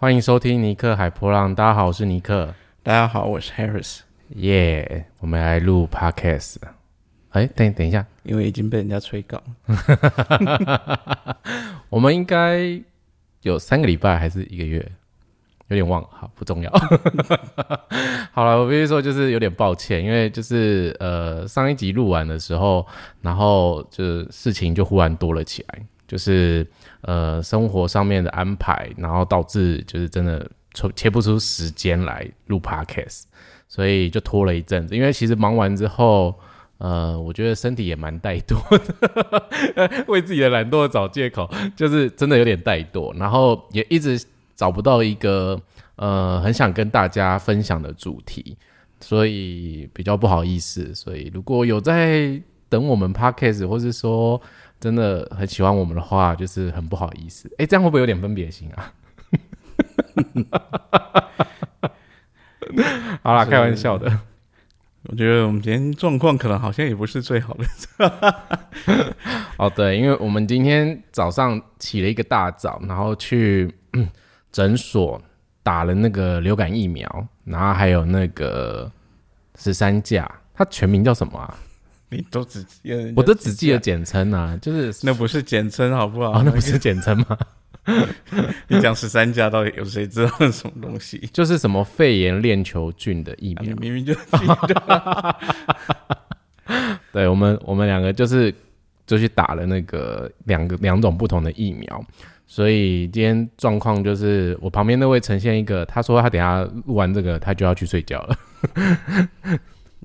欢迎收听尼克海波浪。大家好，我是尼克。大家好，我是 Harris。耶，我们来录 Podcast。哎，等等一下，因为已经被人家催稿。我们应该有三个礼拜还是一个月？有点忘了，好不重要。好了，我必须说就是有点抱歉，因为就是呃上一集录完的时候，然后就是事情就忽然多了起来，就是呃生活上面的安排，然后导致就是真的抽切不出时间来录 podcast，所以就拖了一阵子。因为其实忙完之后，呃，我觉得身体也蛮怠惰的，为自己的懒惰找借口，就是真的有点怠惰，然后也一直。找不到一个呃很想跟大家分享的主题，所以比较不好意思。所以如果有在等我们 podcast，或是说真的很喜欢我们的话，就是很不好意思。哎，这样会不会有点分别心啊？好啦，开玩笑的。我觉得我们今天状况可能好像也不是最好的。哦，对，因为我们今天早上起了一个大早，然后去。诊所打了那个流感疫苗，然后还有那个十三价，它全名叫什么啊？你都只记得，我都只记得简称啊，就是 那不是简称好不好？哦，那不是简称吗？你讲十三家到底有谁知道是什么东西？就是什么肺炎链球菌的疫苗，明明就记得。对我们，我们两个就是就去打了那个两个两种不同的疫苗。所以今天状况就是，我旁边那位呈现一个，他说他等下录完这个，他就要去睡觉了。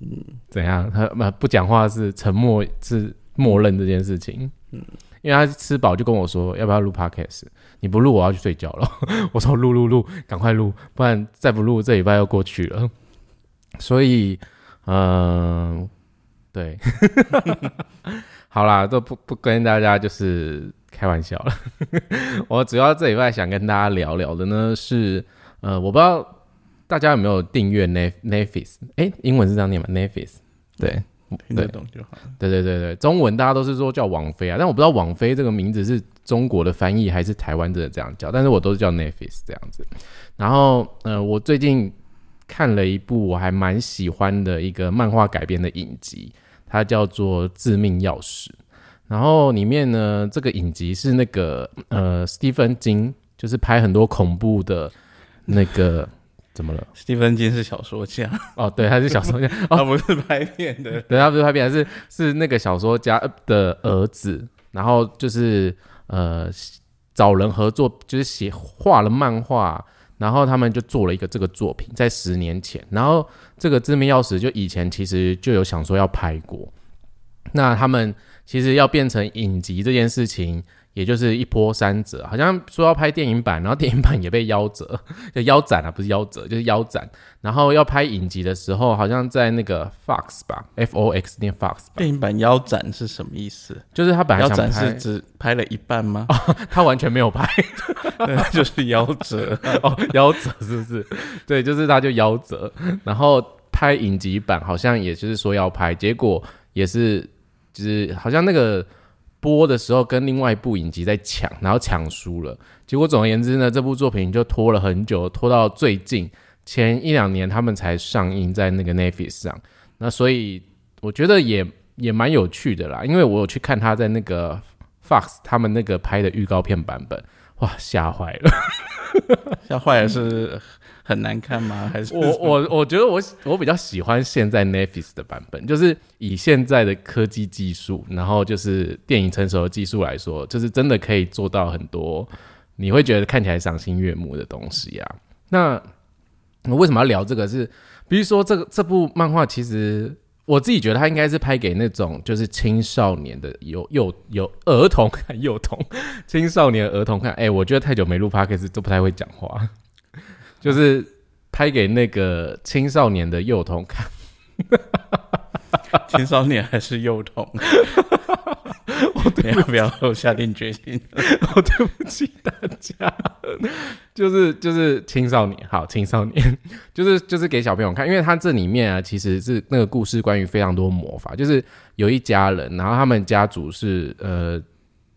嗯，怎样？他不不讲话是沉默，是默认这件事情。嗯，因为他吃饱就跟我说，要不要录 podcast？你不录，我要去睡觉了。我说录录录，赶快录，不然再不录，这礼拜要过去了。所以，嗯，对，好啦，都不不跟大家就是。开玩笑了，我主要这礼拜想跟大家聊聊的呢是，呃，我不知道大家有没有订阅 Netflix，哎，英文是这样念吗？Netflix，对，听得懂就好。对对对对，中文大家都是说叫王菲啊，但我不知道王菲这个名字是中国的翻译还是台湾的这样叫，但是我都是叫 Netflix 这样子。然后，呃，我最近看了一部我还蛮喜欢的一个漫画改编的影集，它叫做《致命钥匙》。然后里面呢，这个影集是那个呃，斯蒂芬金，就是拍很多恐怖的，那个怎么了？斯蒂芬金是小说家。哦，对，他是小说家，他不是拍片的，对，他不是拍片，是是那个小说家的儿子，然后就是呃找人合作，就是写画了漫画，然后他们就做了一个这个作品，在十年前，然后这个致命钥匙就以前其实就有想说要拍过，那他们。其实要变成影集这件事情，也就是一波三折。好像说要拍电影版，然后电影版也被夭折，就腰斩啊，不是夭折，就是腰斩。然后要拍影集的时候，好像在那个 Fox 吧，F O X 念 Fox。电影版腰斩是什么意思？就是他本来想拍，是只拍了一半吗？他完全没有拍，就是夭折哦，夭折是不是？对，就是他就夭折。然后拍影集版，好像也就是说要拍，结果也是。就是好像那个播的时候跟另外一部影集在抢，然后抢输了。结果总而言之呢，这部作品就拖了很久，拖到最近前一两年他们才上映在那个 Netflix 上。那所以我觉得也也蛮有趣的啦，因为我有去看他在那个 Fox 他们那个拍的预告片版本，哇，吓坏了，吓坏了是。很难看吗？还是我我我觉得我我比较喜欢现在 Netflix 的版本，就是以现在的科技技术，然后就是电影成熟的技术来说，就是真的可以做到很多你会觉得看起来赏心悦目的东西啊。那我为什么要聊这个？是比如说这个这部漫画，其实我自己觉得它应该是拍给那种就是青少年的，有有有儿童看幼童，青少年儿童看。哎，我觉得太久没录 Podcast 都不太会讲话。就是拍给那个青少年的幼童看，青少年还是幼童？我要不要下定决心？我对不起大家，就是就是青少年，好青少年，就是就是给小朋友看，因为他这里面啊，其实是那个故事关于非常多魔法，就是有一家人，然后他们家族是呃，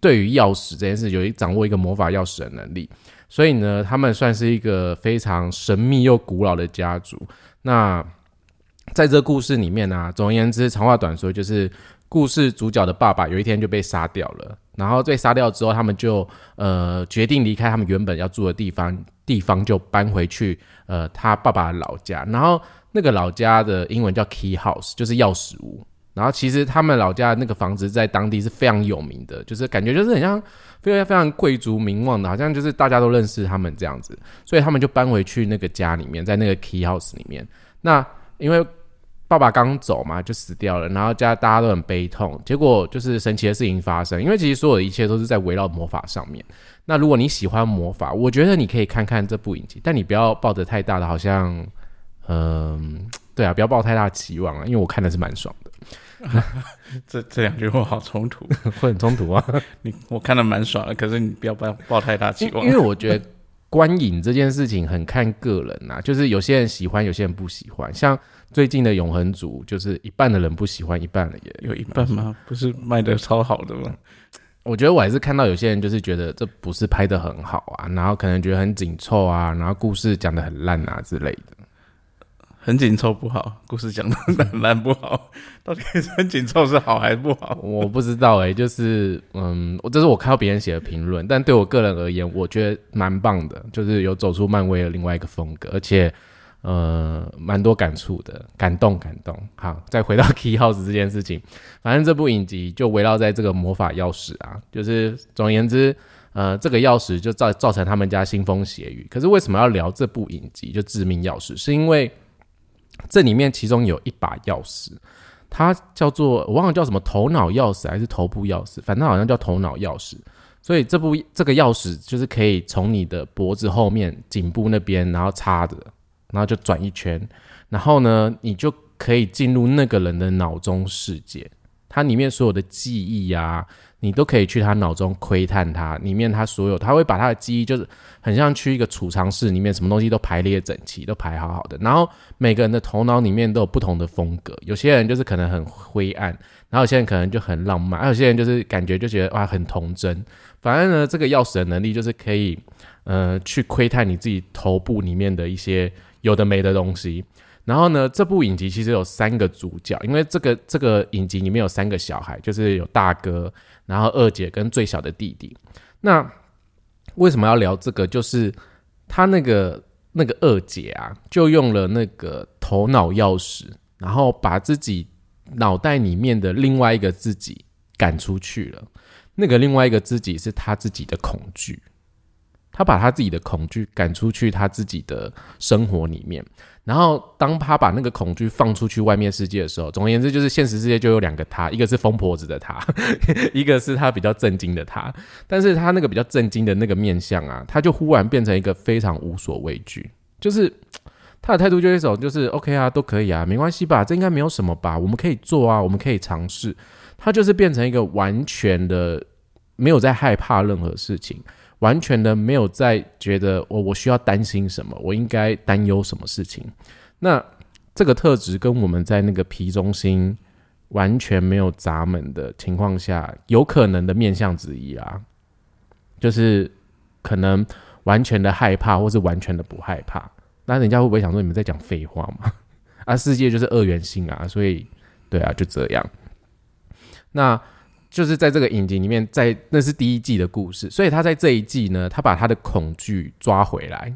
对于钥匙这件事，有一掌握一个魔法钥匙的能力。所以呢，他们算是一个非常神秘又古老的家族。那在这故事里面呢，总而言之，长话短说，就是故事主角的爸爸有一天就被杀掉了。然后被杀掉之后，他们就呃决定离开他们原本要住的地方，地方就搬回去呃他爸爸的老家。然后那个老家的英文叫 Key House，就是钥匙屋。然后其实他们老家那个房子在当地是非常有名的，就是感觉就是很像非常非常贵族名望的，好像就是大家都认识他们这样子。所以他们就搬回去那个家里面，在那个 Key House 里面。那因为爸爸刚走嘛，就死掉了，然后家大家都很悲痛。结果就是神奇的事情发生，因为其实所有的一切都是在围绕魔法上面。那如果你喜欢魔法，我觉得你可以看看这部影集，但你不要抱着太大的，好像，嗯，对啊，不要抱太大期望啊，因为我看的是蛮爽。这这两句话好冲突，会很冲突啊！你我看的蛮爽的，可是你不要抱抱太大期望，因为我觉得观影这件事情很看个人呐，就是有些人喜欢，有些人不喜欢。像最近的《永恒族》，就是一半的人不喜欢，一半的也有一半吗？不是卖的超好的吗？我觉得我还是看到有些人就是觉得这不是拍的很好啊，然后可能觉得很紧凑啊，然后故事讲的很烂啊之类的。很紧凑不好，故事讲的很烂不好，到底很紧凑是好还是不好？我不知道哎，就是嗯，我这是我看到别人写的评论，但对我个人而言，我觉得蛮棒的，就是有走出漫威的另外一个风格，而且呃，蛮多感触的，感动感动。好，再回到 Key House 这件事情，反正这部影集就围绕在这个魔法钥匙啊，就是总而言之，呃，这个钥匙就造造成他们家腥风血雨。可是为什么要聊这部影集就致命钥匙？是因为这里面其中有一把钥匙，它叫做我忘了叫什么头脑钥匙还是头部钥匙，反正好像叫头脑钥匙。所以这部这个钥匙就是可以从你的脖子后面颈部那边，然后插着，然后就转一圈，然后呢，你就可以进入那个人的脑中世界，它里面所有的记忆呀。你都可以去他脑中窥探他里面他所有，他会把他的记忆就是很像去一个储藏室里面，什么东西都排列整齐，都排好好的。然后每个人的头脑里面都有不同的风格，有些人就是可能很灰暗，然后有些人可能就很浪漫，还有些人就是感觉就觉得哇很童真。反正呢，这个钥匙的能力就是可以呃去窥探你自己头部里面的一些有的没的东西。然后呢，这部影集其实有三个主角，因为这个这个影集里面有三个小孩，就是有大哥。然后二姐跟最小的弟弟，那为什么要聊这个？就是他那个那个二姐啊，就用了那个头脑钥匙，然后把自己脑袋里面的另外一个自己赶出去了。那个另外一个自己是他自己的恐惧，他把他自己的恐惧赶出去，他自己的生活里面。然后，当他把那个恐惧放出去外面世界的时候，总而言之，就是现实世界就有两个他，一个是疯婆子的他，一个是他比较震惊的他。但是他那个比较震惊的那个面相啊，他就忽然变成一个非常无所畏惧，就是他的态度就是一种就是 OK 啊，都可以啊，没关系吧，这应该没有什么吧，我们可以做啊，我们可以尝试。他就是变成一个完全的没有在害怕任何事情。完全的没有在觉得我我需要担心什么，我应该担忧什么事情。那这个特质跟我们在那个皮中心完全没有闸门的情况下，有可能的面相之一啊，就是可能完全的害怕，或是完全的不害怕。那人家会不会想说你们在讲废话吗？啊，世界就是二元性啊，所以对啊，就这样。那。就是在这个影集里面，在那是第一季的故事，所以他在这一季呢，他把他的恐惧抓回来，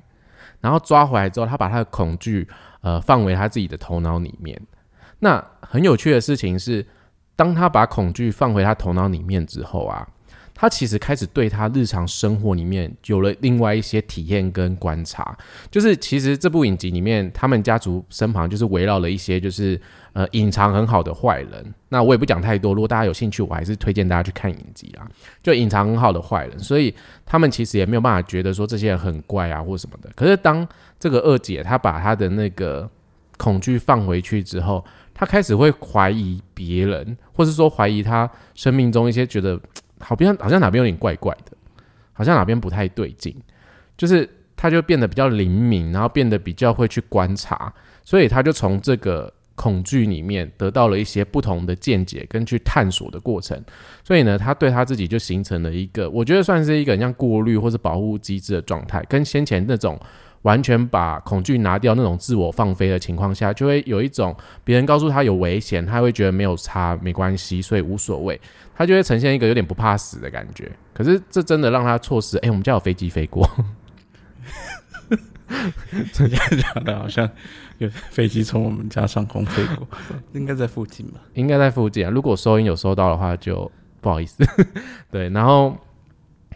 然后抓回来之后，他把他的恐惧呃放回他自己的头脑里面。那很有趣的事情是，当他把恐惧放回他头脑里面之后啊。他其实开始对他日常生活里面有了另外一些体验跟观察，就是其实这部影集里面，他们家族身旁就是围绕了一些就是呃隐藏很好的坏人。那我也不讲太多，如果大家有兴趣，我还是推荐大家去看影集啦。就隐藏很好的坏人，所以他们其实也没有办法觉得说这些人很怪啊或什么的。可是当这个二姐她把她的那个恐惧放回去之后，她开始会怀疑别人，或是说怀疑她生命中一些觉得。好像好像哪边有点怪怪的，好像哪边不太对劲，就是他就变得比较灵敏，然后变得比较会去观察，所以他就从这个恐惧里面得到了一些不同的见解跟去探索的过程，所以呢，他对他自己就形成了一个，我觉得算是一个像过滤或是保护机制的状态，跟先前那种完全把恐惧拿掉那种自我放飞的情况下，就会有一种别人告诉他有危险，他会觉得没有差没关系，所以无所谓，他就会呈现一个有点不怕死的感觉。可是这真的让他错失，哎，我们家有飞机飞过。这样讲的好像有飞机从我们家上空飞过，应该在附近吧？应该在附近啊。如果收音有收到的话，就不好意思。对，然后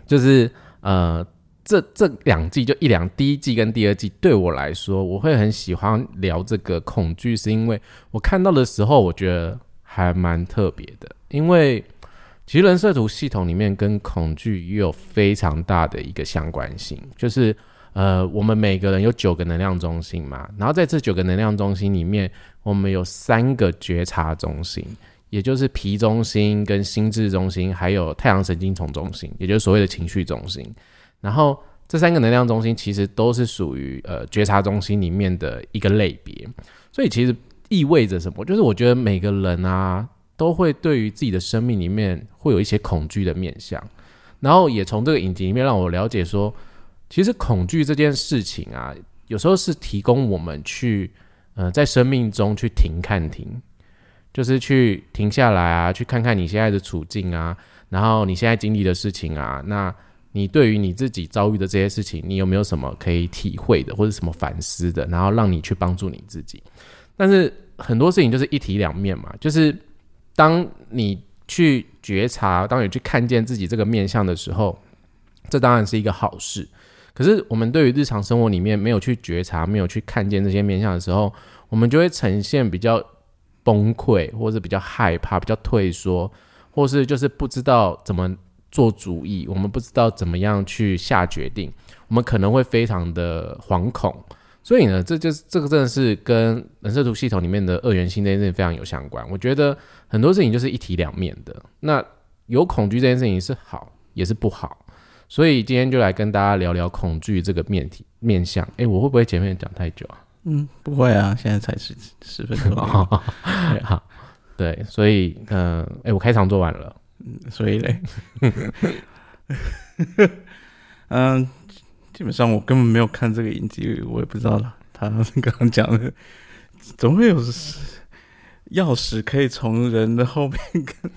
就是呃，这这两季就一两，第一季跟第二季对我来说，我会很喜欢聊这个恐惧，是因为我看到的时候，我觉得还蛮特别的。因为其实人设图系统里面跟恐惧也有非常大的一个相关性，就是。呃，我们每个人有九个能量中心嘛，然后在这九个能量中心里面，我们有三个觉察中心，也就是皮中心、跟心智中心，还有太阳神经丛中心，也就是所谓的情绪中心。然后这三个能量中心其实都是属于呃觉察中心里面的一个类别，所以其实意味着什么？就是我觉得每个人啊，都会对于自己的生命里面会有一些恐惧的面相，然后也从这个影集里面让我了解说。其实恐惧这件事情啊，有时候是提供我们去，呃，在生命中去停看停，就是去停下来啊，去看看你现在的处境啊，然后你现在经历的事情啊，那你对于你自己遭遇的这些事情，你有没有什么可以体会的，或者什么反思的，然后让你去帮助你自己？但是很多事情就是一体两面嘛，就是当你去觉察，当你去看见自己这个面相的时候，这当然是一个好事。可是，我们对于日常生活里面没有去觉察、没有去看见这些面相的时候，我们就会呈现比较崩溃，或者比较害怕、比较退缩，或是就是不知道怎么做主意，我们不知道怎么样去下决定，我们可能会非常的惶恐。所以呢，这就是这个真的是跟人设图系统里面的二元性这件事情非常有相关。我觉得很多事情就是一体两面的。那有恐惧这件事情是好，也是不好。所以今天就来跟大家聊聊恐惧这个面体面相。哎，我会不会前面讲太久啊？嗯，不会啊，现在才十十分钟。好，对，所以嗯，哎，我开场做完了，嗯，所以嘞，嗯，基本上我根本没有看这个影集，我也不知道了。他刚刚讲的，总会有。钥匙可以从人的后面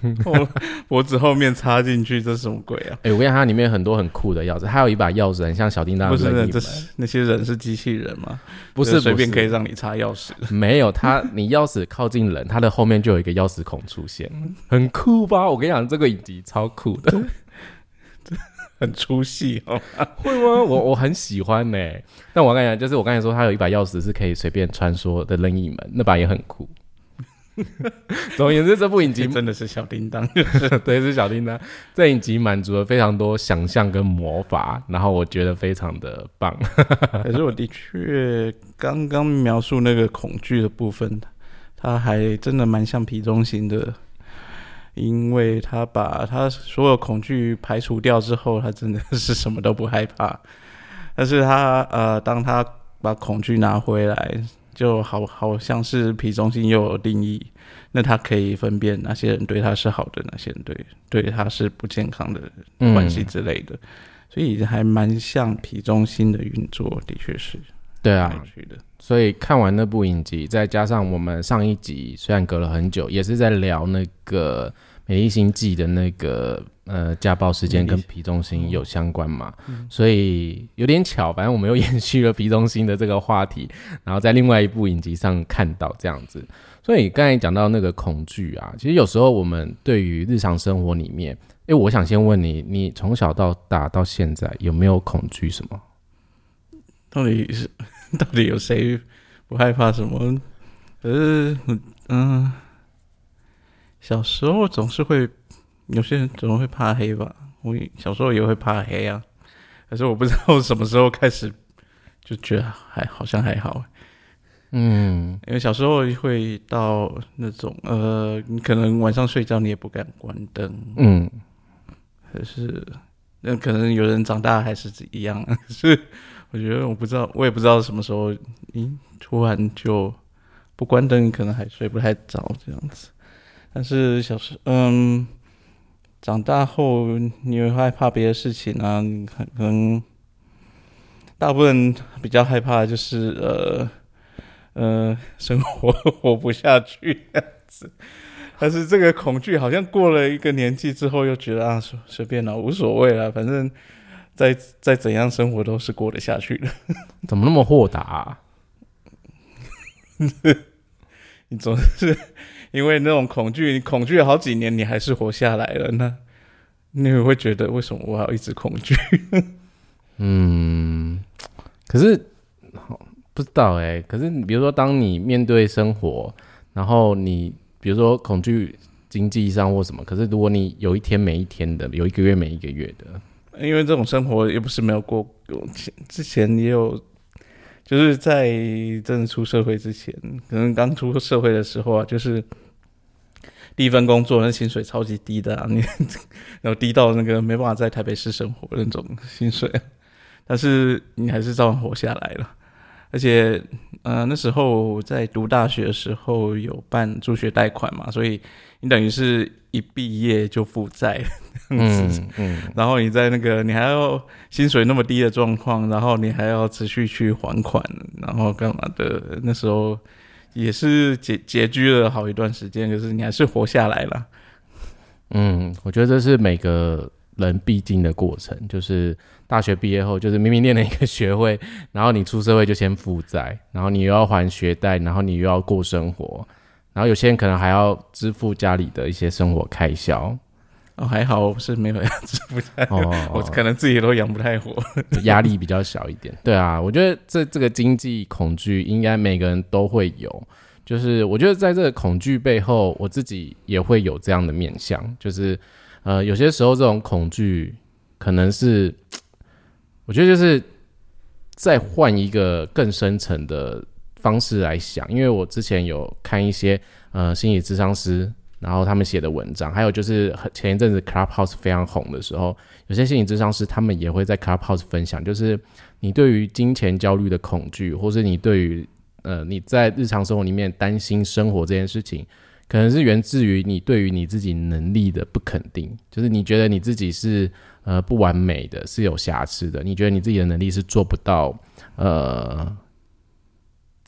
跟后脖子后面插进去，这是什么鬼啊？哎，我跟你讲，它里面很多很酷的钥匙，还有一把钥匙很像小叮当。不是，这是那些人是机器人吗？不是随便可以让你插钥匙。没有，它你钥匙靠近人，它的后面就有一个钥匙孔出现，很酷吧？我跟你讲，这个影集超酷的，很出戏哦。会吗？我我很喜欢呢。但我跟你讲，就是我刚才说，它有一把钥匙是可以随便穿梭的任意门，那把也很酷。总而言之，这部影集真的是小叮当，对，是小叮当。这影集满足了非常多想象跟魔法，然后我觉得非常的棒。可是我的确刚刚描述那个恐惧的部分，它还真的蛮像皮中心的，因为他把他所有恐惧排除掉之后，他真的是什么都不害怕。但是他呃，当他把恐惧拿回来。就好好像是皮中心又有定义，那他可以分辨哪些人对他是好的，哪些人对对他是不健康的关系之类的，所以还蛮像皮中心的运作，的确是。对啊，所以看完那部影集，再加上我们上一集虽然隔了很久，也是在聊那个。美丽星际的那个呃家暴事件跟皮中心有相关嘛？所以有点巧，反正我们又延续了皮中心的这个话题，然后在另外一部影集上看到这样子。所以刚才讲到那个恐惧啊，其实有时候我们对于日常生活里面，哎，我想先问你，你从小到大到现在有没有恐惧什么？到底是 到底有谁不害怕什么？呃，嗯。小时候总是会，有些人总会怕黑吧。我小时候也会怕黑啊，可是我不知道什么时候开始就觉得还好像还好。嗯，因为小时候会到那种呃，你可能晚上睡觉你也不敢关灯。嗯，可是那可能有人长大还是一样。可是我觉得我不知道，我也不知道什么时候，咦，突然就不关灯，可能还睡不太着这样子。但是小时嗯，长大后你会害怕别的事情啊，可能大部分比较害怕的就是呃呃生活活不下去这样子。但是这个恐惧好像过了一个年纪之后，又觉得啊随随便了，无所谓了，反正再再怎样生活都是过得下去的。怎么那么豁达、啊？你总是因为那种恐惧，你恐惧了好几年，你还是活下来了，那你会觉得为什么我要一直恐惧？嗯，可是不知道哎、可是你比如说，当你面对生活，然后你比如说恐惧经济上或什么，可是如果你有一天每一天的，有一个月每一个月的，因为这种生活也不是没有过，之前也有，就是在真的出社会之前，可能刚出社会的时候啊，就是第一份工作那薪水超级低的啊，你 然后低到那个没办法在台北市生活那种薪水，但是你还是照样活下来了。而且，呃，那时候在读大学的时候有办助学贷款嘛，所以你等于是一毕业就负债，样子。嗯 嗯，然后你在那个你还要薪水那么低的状况，然后你还要持续去还款，然后干嘛的？那时候也是拮拮据了好一段时间，可是你还是活下来了。嗯，我觉得这是每个人必经的过程，就是大学毕业后，就是明明念了一个学位，然后你出社会就先负债，然后你又要还学贷，然后你又要过生活，然后有些人可能还要支付家里的一些生活开销。哦，还好我是没有要支付债，哦，我可能自己都养不太活。压力比较小一点。对啊，我觉得这这个经济恐惧应该每个人都会有。就是我觉得在这个恐惧背后，我自己也会有这样的面向，就是呃，有些时候这种恐惧可能是，我觉得就是再换一个更深层的方式来想，因为我之前有看一些呃心理智商师。然后他们写的文章，还有就是前一阵子 Clubhouse 非常红的时候，有些心理咨商师他们也会在 Clubhouse 分享，就是你对于金钱焦虑的恐惧，或是你对于呃你在日常生活里面担心生活这件事情，可能是源自于你对于你自己能力的不肯定，就是你觉得你自己是呃不完美的，是有瑕疵的，你觉得你自己的能力是做不到呃。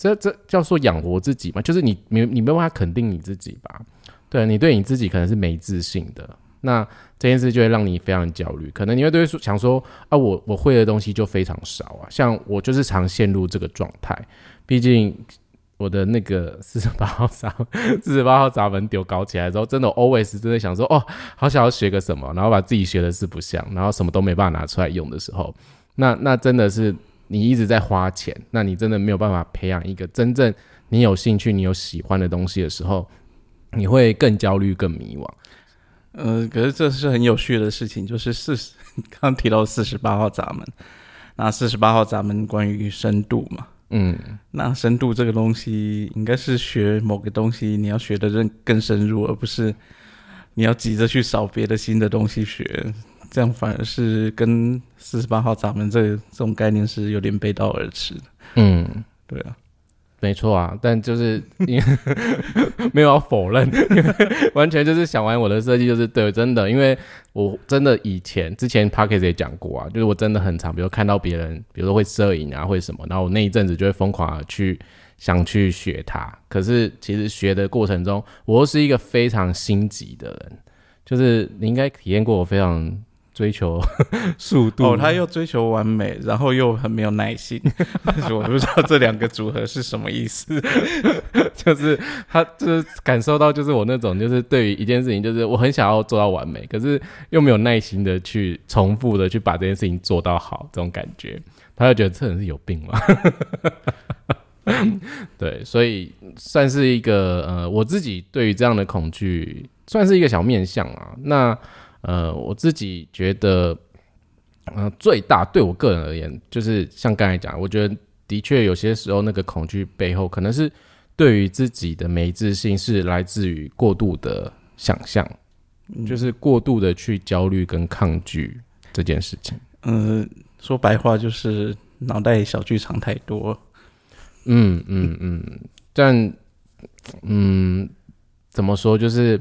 这这叫做养活自己嘛？就是你没你没有办法肯定你自己吧？对你对你自己可能是没自信的，那这件事就会让你非常焦虑。可能你会对说想说啊，我我会的东西就非常少啊，像我就是常陷入这个状态。毕竟我的那个四十八号闸四十八号闸门丢搞起来之后，真的 always 真的想说哦，好想要学个什么，然后把自己学的四不像，然后什么都没办法拿出来用的时候，那那真的是你一直在花钱，那你真的没有办法培养一个真正你有兴趣、你有喜欢的东西的时候。你会更焦虑、更迷惘。呃，可是这是很有趣的事情，就是四十刚 刚提到四十八号闸门，那四十八号闸门关于深度嘛，嗯，那深度这个东西应该是学某个东西，你要学的更更深入，而不是你要急着去找别的新的东西学，这样反而是跟四十八号闸门这这种概念是有点背道而驰的。嗯，对啊，没错啊，但就是 因为 没有要否认，完全就是想完我的设计就是对，真的，因为我真的以前之前 p a c k e t 也讲过啊，就是我真的很常，比如看到别人，比如说会摄影啊，会什么，然后我那一阵子就会疯狂的去想去学它，可是其实学的过程中，我又是一个非常心急的人，就是你应该体验过我非常追求 速度哦，他又追求完美，然后又很没有耐心，但是我不知道这两个组合是什么意思。就是他就是感受到，就是我那种，就是对于一件事情，就是我很想要做到完美，可是又没有耐心的去重复的去把这件事情做到好，这种感觉，他就觉得这人是有病嘛。对，所以算是一个呃，我自己对于这样的恐惧，算是一个小面相啊。那呃，我自己觉得，呃，最大对我个人而言，就是像刚才讲，我觉得的确有些时候那个恐惧背后，可能是对于自己的没自信，是来自于过度的想象，就是过度的去焦虑跟抗拒这件事情。嗯、说白话就是脑袋小剧场太多。嗯嗯嗯，但嗯，怎么说？就是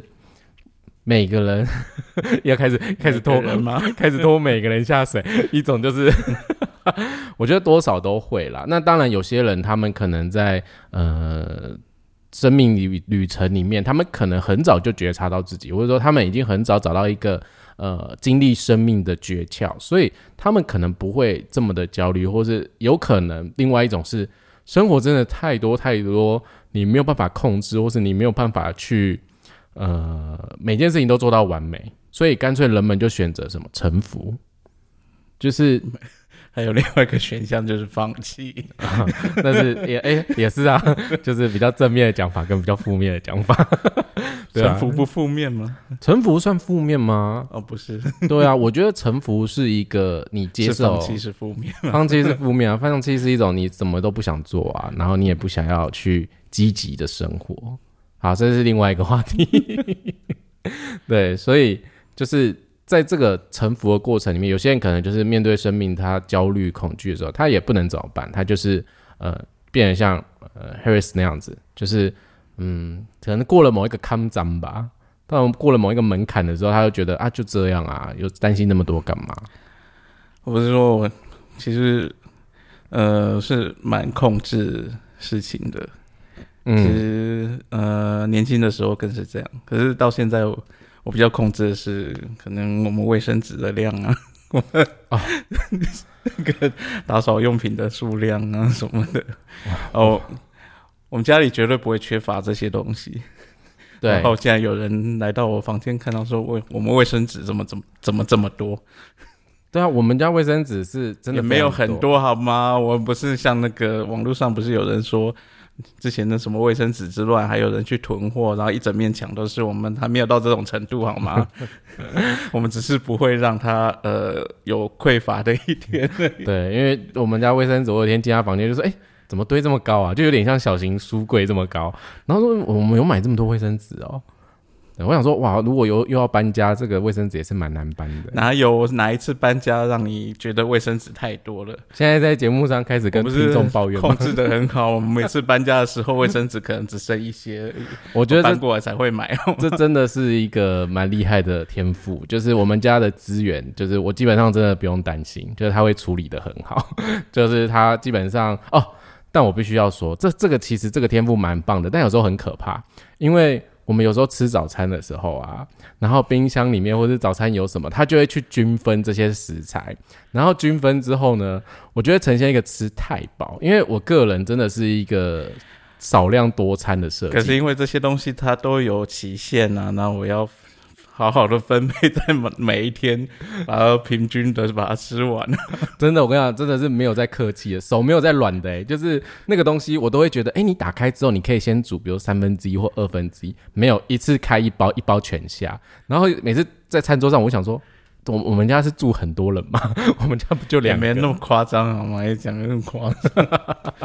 每个人 要开始开始拖人吗？开始拖每个人下水。一种就是，我觉得多少都会啦。那当然，有些人他们可能在呃生命旅旅程里面，他们可能很早就觉察到自己，或者说他们已经很早找到一个呃经历生命的诀窍，所以他们可能不会这么的焦虑，或是有可能另外一种是生活真的太多太多，你没有办法控制，或是你没有办法去呃每件事情都做到完美，所以干脆人们就选择什么臣服，就是 还有另外一个选项就是放弃。但是也哎、也是啊，就是比较正面的讲法跟比较负面的讲法。对啊臣服不负面吗？臣服算负面吗？哦，不是，对啊，我觉得臣服是一个你接受放，弃是负面。放弃是负面啊，放弃是一种你什么都不想做啊，然后你也不想要去积极的生活。好，这是另外一个话题。对，所以就是在这个臣服的过程里面，有些人可能就是面对生命他焦虑、恐惧的时候，他也不能怎么办，他就是呃变得像呃 Harris 那样子，就是嗯，可能过了某一个坎章吧。当过了某一个门槛的时候，他就觉得啊，就这样啊，又担心那么多干嘛？我不是说我其实呃是蛮控制事情的，其嗯，实呃年轻的时候更是这样，可是到现在我我比较控制的是可能我们卫生纸的量啊，我们啊那个打扫用品的数量啊什么的，哦，我们家里绝对不会缺乏这些东西。对然，后现在有人来到我房间，看到说卫我们卫生纸怎么怎么怎么这么多，对啊，我们家卫生纸是真的没有很多好吗？我不是像那个网络上不是有人说。之前的什么卫生纸之乱，还有人去囤货，然后一整面墙都是我们，还没有到这种程度好吗？我们只是不会让它呃有匮乏的一天。对，因为我们家卫生纸，我有一天进他房间就说：“哎、怎么堆这么高啊？就有点像小型书柜这么高。”然后说：“我们有买这么多卫生纸哦。对”我想说，哇，如果有又要搬家，这个卫生纸也是蛮难搬的。哪有哪一次搬家让你觉得卫生纸太多了？现在在节目上开始跟听众抱怨控？制的很好，我们每次搬家的时候，卫生纸可能只剩一些而已，我觉得这搬过来才会买。这真的是一个蛮厉害的天赋，就是我们家的资源，就是我基本上真的不用担心，就是他会处理的很好，就是他基本上哦，但我必须要说，这这个其实这个天赋蛮棒的，但有时候很可怕，因为我们有时候吃早餐的时候啊，然后冰箱里面或者早餐有什么，他就会去均分这些食材，然后均分之后呢，我觉得呈现一个吃太饱，因为我个人真的是一个少量多餐的设计，可是因为这些东西它都有期限啊，那我要好好的分配在每每一天，然后平均的把它吃完。真的，我跟你讲，真的是没有在客气的，手没有在软的、欸，就是那个东西，我都会觉得，哎、你打开之后，你可以先煮，比如三分之一或二分之一，没有一次开一包，一包全下。然后每次在餐桌上，我想说，我我们家是住很多人嘛，我们家不就两个？没那么夸张好吗？也讲的那么夸张。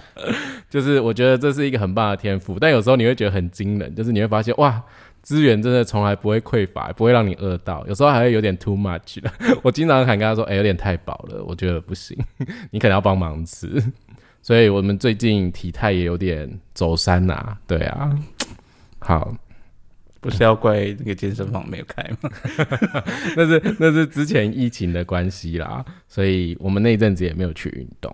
就是我觉得这是一个很棒的天赋，但有时候你会觉得很惊人，就是你会发现哇，资源真的从来不会匮乏，不会让你饿到，有时候还会有点 too much 的。我经常喊跟他说，哎、有点太饱了，我觉得不行，你可能要帮忙吃。所以我们最近体态也有点走山呐、对啊，好，不是要怪那个健身房没有开吗？那是那是之前疫情的关系啦，所以我们那一阵子也没有去运动。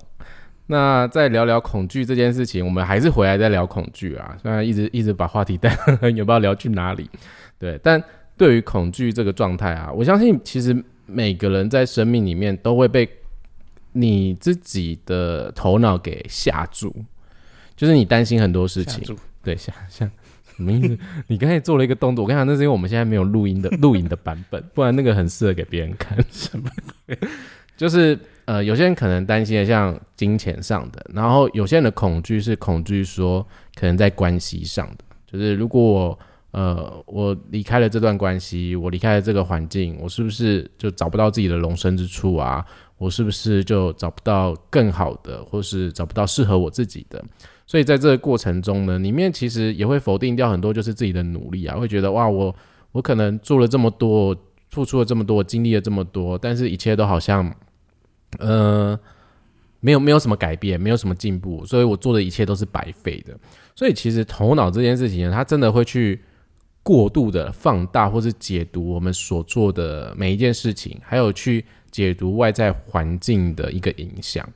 那再聊聊恐惧这件事情，我们还是回来再聊恐惧啊。虽然一直一直把话题带很远，不知道聊去哪里。对，但对于恐惧这个状态啊，我相信其实每个人在生命里面都会被你自己的头脑给吓住，就是你担心很多事情吓。对，像像什么意思？你刚才做了一个动作，我跟你讲，那是因为我们现在没有录音的录影的版本，不然那个很适合给别人看。什么？就是呃，有些人可能担心的像金钱上的，然后有些人的恐惧是恐惧说可能在关系上的，就是如果我呃我离开了这段关系，我离开了这个环境，我是不是就找不到自己的容身之处啊？我是不是就找不到更好的，或是找不到适合我自己的？所以在这个过程中呢，里面其实也会否定掉很多就是自己的努力啊，会觉得哇，我我可能做了这么多，付出了这么多，经历了这么多，但是一切都好像，呃，没有没有什么改变，没有什么进步，所以我做的一切都是白费的。所以其实头脑这件事情呢，它真的会去过度的放大或是解读我们所做的每一件事情，还有去解读外在环境的一个影响。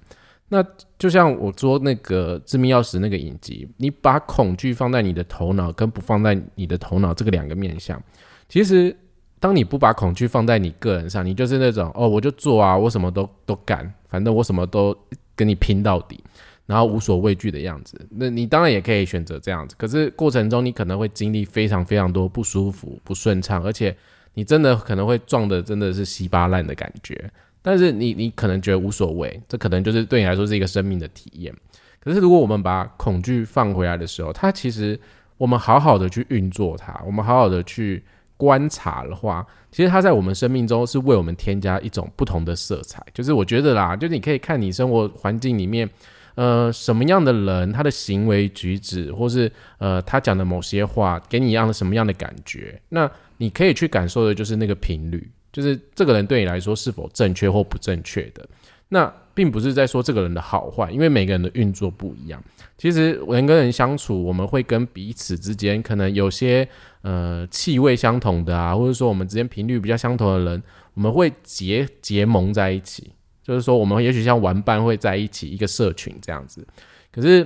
那就像我说那个致命钥匙那个影集，你把恐惧放在你的头脑，跟不放在你的头脑这个两个面向，其实。当你不把恐惧放在你个人上，你就是那种哦，我就做啊，我什么都都干，反正我什么都跟你拼到底，然后无所畏惧的样子。那你当然也可以选择这样子，可是过程中你可能会经历非常非常多不舒服、不顺畅，而且你真的可能会撞的真的是稀巴烂的感觉。但是你你可能觉得无所谓，这可能就是对你来说是一个生命的体验。可是如果我们把恐惧放回来的时候，它其实我们好好的去运作它，我们好好的去。观察的话，其实它在我们生命中是为我们添加一种不同的色彩。就是我觉得啦，就是你可以看你生活环境里面，呃，什么样的人，他的行为举止，或是呃，他讲的某些话，给你一样的什么样的感觉，那你可以去感受的就是那个频率，就是这个人对你来说是否正确或不正确的。那并不是在说这个人的好坏，因为每个人的运作不一样。其实人跟人相处，我们会跟彼此之间可能有些。呃，气味相同的啊，或者说我们之间频率比较相同的人，我们会结结盟在一起。就是说，我们也许像玩伴会在一起，一个社群这样子。可是，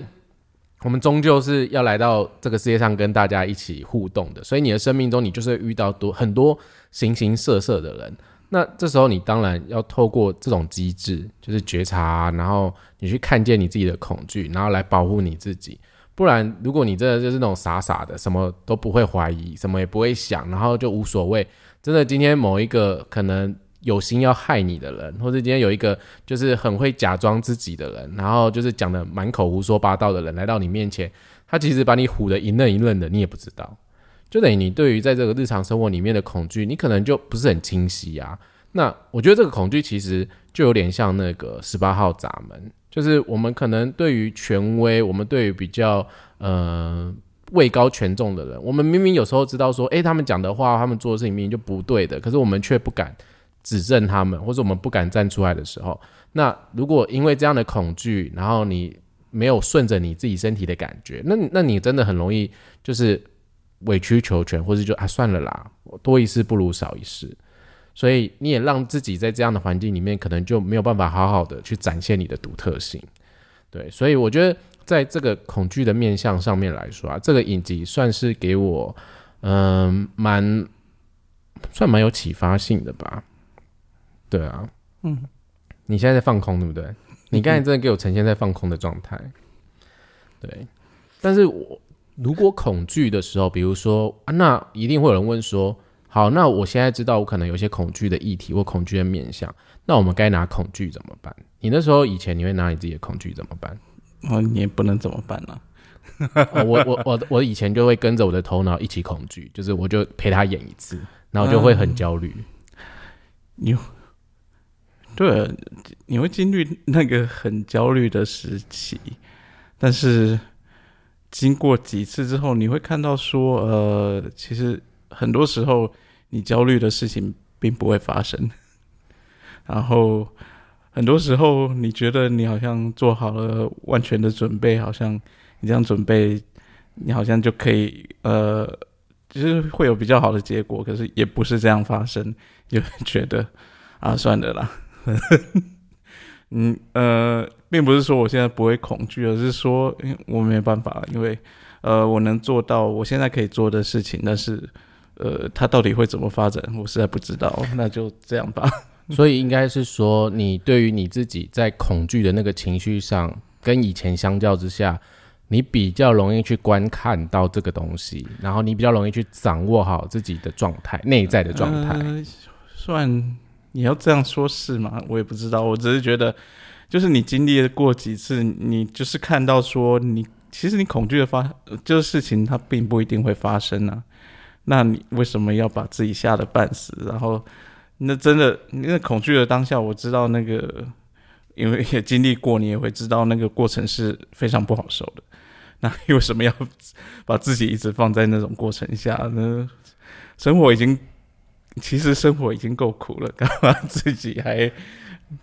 我们终究是要来到这个世界上跟大家一起互动的。所以，你的生命中，你就是遇到多很多形形色色的人。那这时候，你当然要透过这种机制，就是觉察，然后你去看见你自己的恐惧，然后来保护你自己。不然，如果你真的就是那种傻傻的，什么都不会怀疑，什么也不会想，然后就无所谓。真的，今天某一个可能有心要害你的人，或者今天有一个就是很会假装自己的人，然后就是讲的满口胡说八道的人来到你面前，他其实把你唬得一愣一愣的，你也不知道。就等于你对于在这个日常生活里面的恐惧，你可能就不是很清晰啊。那我觉得这个恐惧其实就有点像那个十八号闸门。就是我们可能对于权威，我们对于比较呃位高权重的人，我们明明有时候知道说，诶，他们讲的话，他们做的事情明明就不对的，可是我们却不敢指正他们，或者我们不敢站出来的时候，那如果因为这样的恐惧，然后你没有顺着你自己身体的感觉，那那你真的很容易就是委曲求全，或者就啊算了啦，多一事不如少一事。所以你也让自己在这样的环境里面，可能就没有办法好好的去展现你的独特性。对，所以我觉得在这个恐惧的面向上面来说啊，这个影集算是给我嗯蛮算蛮有启发性的吧。对啊，嗯，你现在在放空对不对？你刚才真的给我呈现在放空的状态。对，但是我如果恐惧的时候，比如说啊，那一定会有人问说。好，那我现在知道我可能有些恐惧的议题或恐惧的面向，那我们该拿恐惧怎么办？你那时候以前你会拿你自己的恐惧怎么办？哦，你也不能怎么办呢？我我我我以前就会跟着我的头脑一起恐惧，就是我就陪他演一次，然后就会很焦虑。你对，你会经历那个很焦虑的时期，但是经过几次之后，你会看到说，呃，其实。很多时候，你焦虑的事情并不会发生。然后，很多时候你觉得你好像做好了万全的准备，好像你这样准备，你好像就可以呃，就是会有比较好的结果。可是也不是这样发生，就觉得啊，算了啦。嗯呃，并不是说我现在不会恐惧，而是说我没办法，因为呃，我能做到我现在可以做的事情，但是。呃，它到底会怎么发展？我实在不知道。那就这样吧。所以应该是说，你对于你自己在恐惧的那个情绪上，跟以前相较之下，你比较容易去观看到这个东西，然后你比较容易去掌握好自己的状态，内在的状态。算你要这样说，是吗？我也不知道。我只是觉得，就是你经历过几次，你就是看到说，你其实你恐惧的发，就是事情它并不一定会发生啊。那你为什么要把自己吓得半死？然后，那真的，那恐惧的当下，我知道那个，因为也经历过，你也会知道那个过程是非常不好受的。那为什么要把自己一直放在那种过程下呢？生活已经，其实生活已经够苦了，干嘛自己还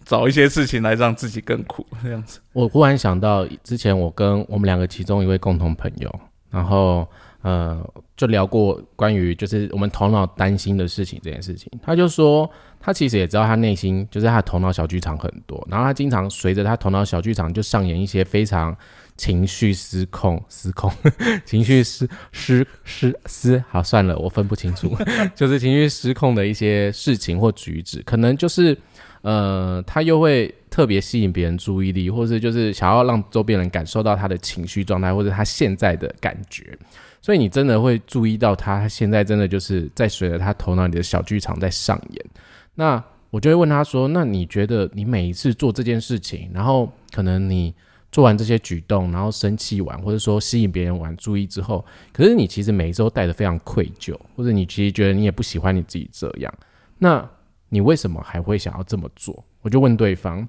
找一些事情来让自己更苦这样子。我忽然想到，之前我跟我们两个其中一位共同朋友，然后呃，就聊过关于就是我们头脑担心的事情这件事情。他就说，他其实也知道他内心就是他的头脑小剧场很多，然后他经常随着他头脑小剧场就上演一些非常情绪失控、失控、情绪失失失失。好，算了，我分不清楚，就是情绪失控的一些事情或举止，可能就是呃，他又会特别吸引别人注意力，或是就是想要让周边人感受到他的情绪状态，或者他现在的感觉。所以你真的会注意到他现在真的就是在随着他头脑里的小剧场在上演。那我就会问他说：“那你觉得你每一次做这件事情，然后可能你做完这些举动，然后生气完，或者说吸引别人玩注意之后，可是你其实每一周带着非常愧疚，或者你其实觉得你也不喜欢你自己这样，那你为什么还会想要这么做？”我就问对方，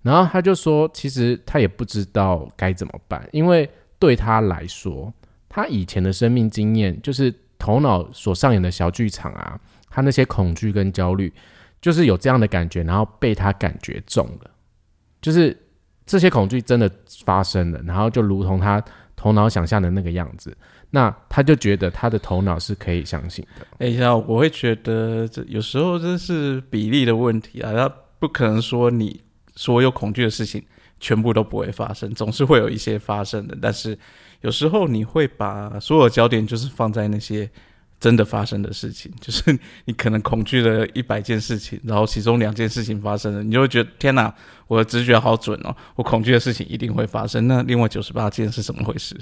然后他就说：“其实他也不知道该怎么办，因为对他来说。”他以前的生命经验，就是头脑所上演的小剧场啊，他那些恐惧跟焦虑，就是有这样的感觉，然后被他感觉中了，就是这些恐惧真的发生了，然后就如同他头脑想象的那个样子，那他就觉得他的头脑是可以相信的。哎呀，我会觉得这有时候这是比例的问题啊，他不可能说你所有恐惧的事情全部都不会发生，总是会有一些发生的，但是。有时候你会把所有焦点就是放在那些真的发生的事情，就是你可能恐惧了一百件事情，然后其中两件事情发生了，你就会觉得天哪，我的直觉好准哦，我恐惧的事情一定会发生。那另外九十八件是怎么回事？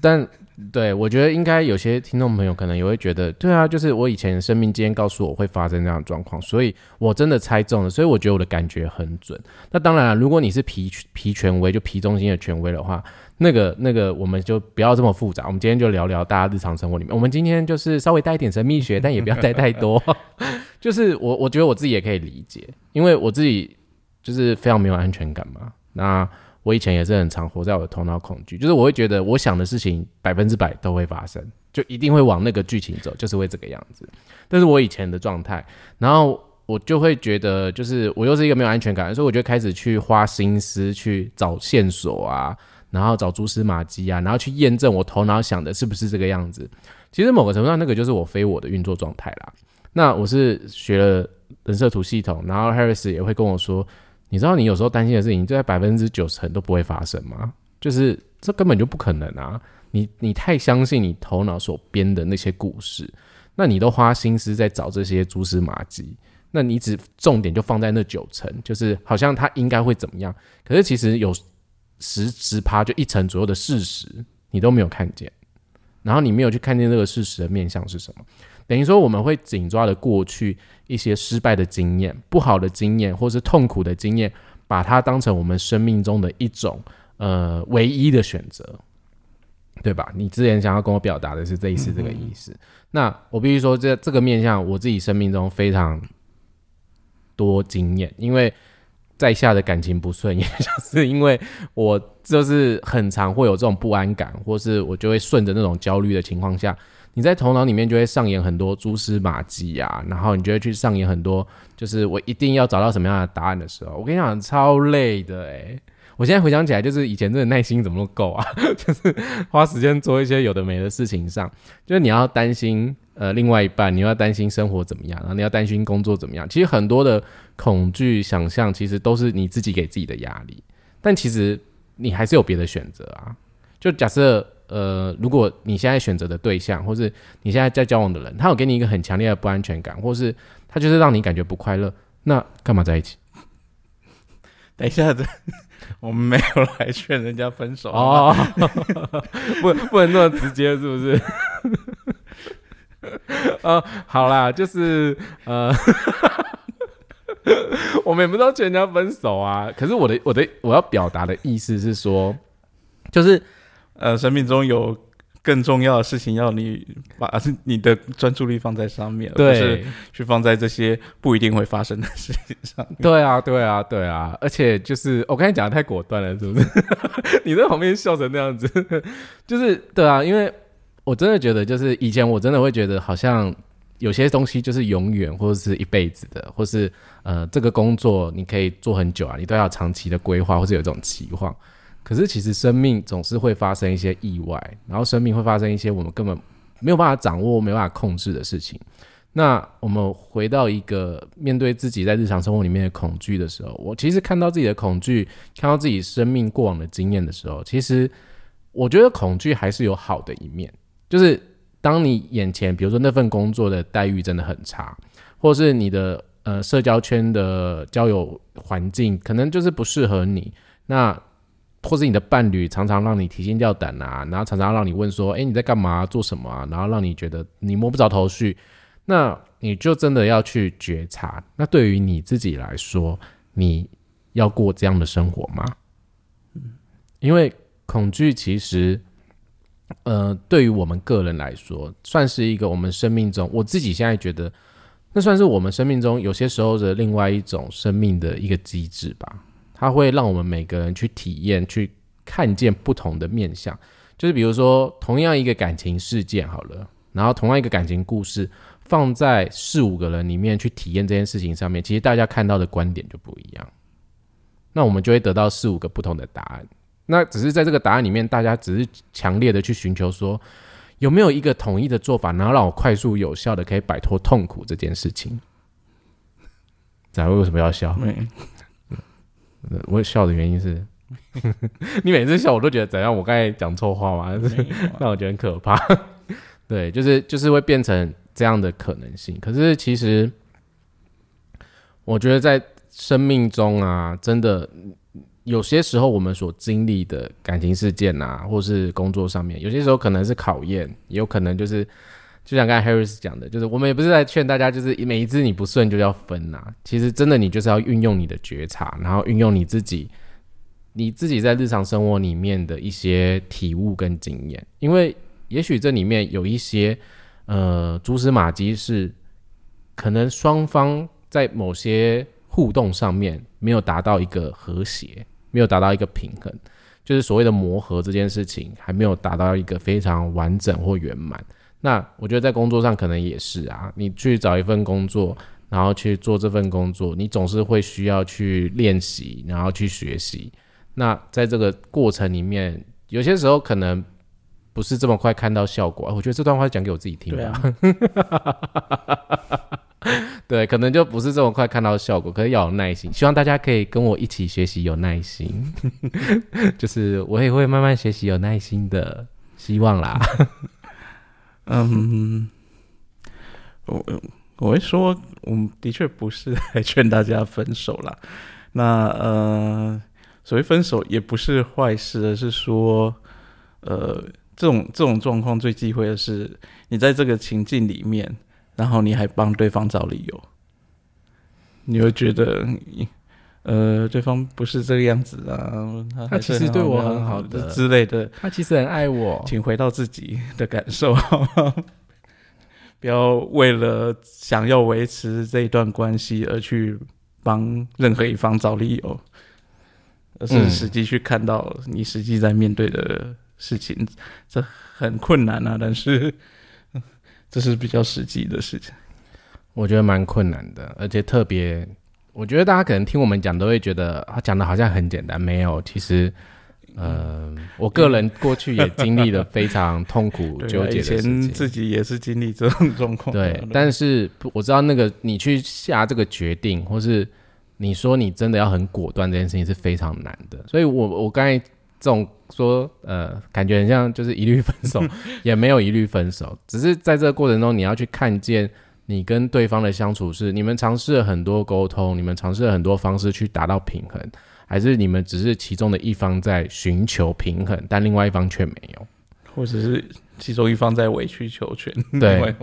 但对我觉得应该有些听众朋友可能也会觉得，对啊，就是我以前生命经验告诉我会发生这样的状况，所以我真的猜中了，所以我觉得我的感觉很准。那当然，如果你是皮皮权威，就皮中心的权威的话。那个那个，我们就不要这么复杂。我们今天就聊聊大家日常生活里面。我们今天就是稍微带一点神秘学，但也不要带太多。就是我我觉得我自己也可以理解，因为我自己就是非常没有安全感嘛。那我以前也是很常活在我的头脑恐惧，就是我会觉得我想的事情百分之百都会发生，就一定会往那个剧情走，就是会这个样子。但是我以前的状态，然后我就会觉得，就是我又是一个没有安全感，所以我就开始去花心思去找线索啊。然后找蛛丝马迹啊，然后去验证我头脑想的是不是这个样子。其实某个程度上，那个就是我非我的运作状态啦。那我是学了人设图系统，然后 Harris 也会跟我说：“你知道，你有时候担心的事情，就在百分之九十都不会发生吗？就是这根本就不可能啊！你你太相信你头脑所编的那些故事，那你都花心思在找这些蛛丝马迹，那你只重点就放在那九成，就是好像它应该会怎么样。可是其实有。十十趴就一成左右的事实，你都没有看见，然后你没有去看见这个事实的面向是什么？等于说我们会紧抓着过去一些失败的经验、不好的经验，或是痛苦的经验，把它当成我们生命中的一种呃唯一的选择，对吧？你之前想要跟我表达的是这一次这个意思。那我必须说，这这个面向我自己生命中非常多经验，因为。在下的感情不顺，也就是因为我就是很常会有这种不安感，或是我就会顺着那种焦虑的情况下，你在头脑里面就会上演很多蛛丝马迹啊，然后你就会去上演很多，就是我一定要找到什么样的答案的时候，我跟你讲超累的诶。我现在回想起来，就是以前真的耐心怎么够啊，就是花时间做一些有的没的事情上，就是你要担心。呃，另外一半，你要担心生活怎么样，然后你要担心工作怎么样。其实很多的恐惧想象，其实都是你自己给自己的压力。但其实你还是有别的选择啊。就假设，呃，如果你现在选择的对象，或是你现在在交往的人，他有给你一个很强烈的不安全感，或是他就是让你感觉不快乐，那干嘛在一起？等一下子，我们没有来劝人家分手哦，不，不能那么直接，是不是？呃，好啦，就是呃，我们也不知道劝人家分手啊。可是我的我的我要表达的意思是说，就是呃，生命中有更重要的事情要你把 你的专注力放在上面，不是去放在这些不一定会发生的事情上。对啊，对啊，对啊。而且就是我刚才讲的太果断了，是不是？你在旁边笑成那样子，就是对啊，因为。我真的觉得，就是以前我真的会觉得，好像有些东西就是永远或者是一辈子的，或是呃这个工作你可以做很久啊，你都要长期的规划或者有一种期望。可是其实生命总是会发生一些意外，然后生命会发生一些我们根本没有办法掌握、没办法控制的事情。那我们回到一个面对自己在日常生活里面的恐惧的时候，我其实看到自己的恐惧，看到自己生命过往的经验的时候，其实我觉得恐惧还是有好的一面，就是。当你眼前，比如说那份工作的待遇真的很差，或是你的呃社交圈的交友环境可能就是不适合你，那或是你的伴侣常常让你提心吊胆啊，然后常常让你问说，哎，你在干嘛，做什么啊？然后让你觉得你摸不着头绪，那你就真的要去觉察。那对于你自己来说，你要过这样的生活吗？因为恐惧其实。呃，对于我们个人来说，算是一个我们生命中，我自己现在觉得，那算是我们生命中有些时候的另外一种生命的一个机制吧。它会让我们每个人去体验、去看见不同的面相。就是比如说，同样一个感情事件好了，然后同样一个感情故事，放在四五个人里面去体验这件事情上面，其实大家看到的观点就不一样。那我们就会得到四五个不同的答案。那只是在这个答案里面，大家只是强烈的去寻求说，有没有一个统一的做法，然后让我快速有效的可以摆脱痛苦这件事情。咱为什么要笑？我笑的原因是，你每次笑我都觉得怎样？我刚才讲错话吗？让 我觉得很可怕。对，就是就是会变成这样的可能性。可是其实，我觉得在生命中啊，真的。有些时候，我们所经历的感情事件啊，或是工作上面，有些时候可能是考验，也有可能就是，就像刚才 Harris 讲的，就是我们也不是在劝大家，就是每一次你不顺就要分呐。其实真的，你就是要运用你的觉察，然后运用你自己，你自己在日常生活里面的一些体悟跟经验，因为也许这里面有一些呃蛛丝马迹是，可能双方在某些互动上面没有达到一个和谐。没有达到一个平衡，就是所谓的磨合这件事情还没有达到一个非常完整或圆满。那我觉得在工作上可能也是啊，你去找一份工作，然后去做这份工作，你总是会需要去练习，然后去学习。那在这个过程里面，有些时候可能不是这么快看到效果。我觉得这段话讲给我自己听的。对，可能就不是这么快看到效果，可是要有耐心。希望大家可以跟我一起学习，有耐心。就是我也会慢慢学习，有耐心的，希望啦。嗯，我我会说，我们的确不是来劝大家分手啦。那呃，所谓分手也不是坏事，而是说，呃，这种这种状况最忌讳的是，你在这个情境里面。然后你还帮对方找理由，你会觉得，呃，对方不是这个样子啊，他其实对我很好的之类的，他其实很爱我，请回到自己的感受，不要为了想要维持这一段关系而去帮任何一方找理由，而是实际去看到你实际在面对的事情，这很困难啊，但是。这是比较实际的事情，我觉得蛮困难的，而且特别，我觉得大家可能听我们讲都会觉得他讲的好像很简单，没有，其实，呃，我个人过去也经历了非常痛苦 纠结的事情，自己也是经历这种状况，对，但是我知道那个你去下这个决定，或是你说你真的要很果断，这件事情是非常难的，所以我我刚才。这种说呃，感觉很像就是一律分手，也没有一律分手，只是在这个过程中，你要去看见你跟对方的相处是你们尝试了很多沟通，你们尝试了很多方式去达到平衡，还是你们只是其中的一方在寻求平衡，但另外一方却没有，或者是其中一方在委曲求全，对，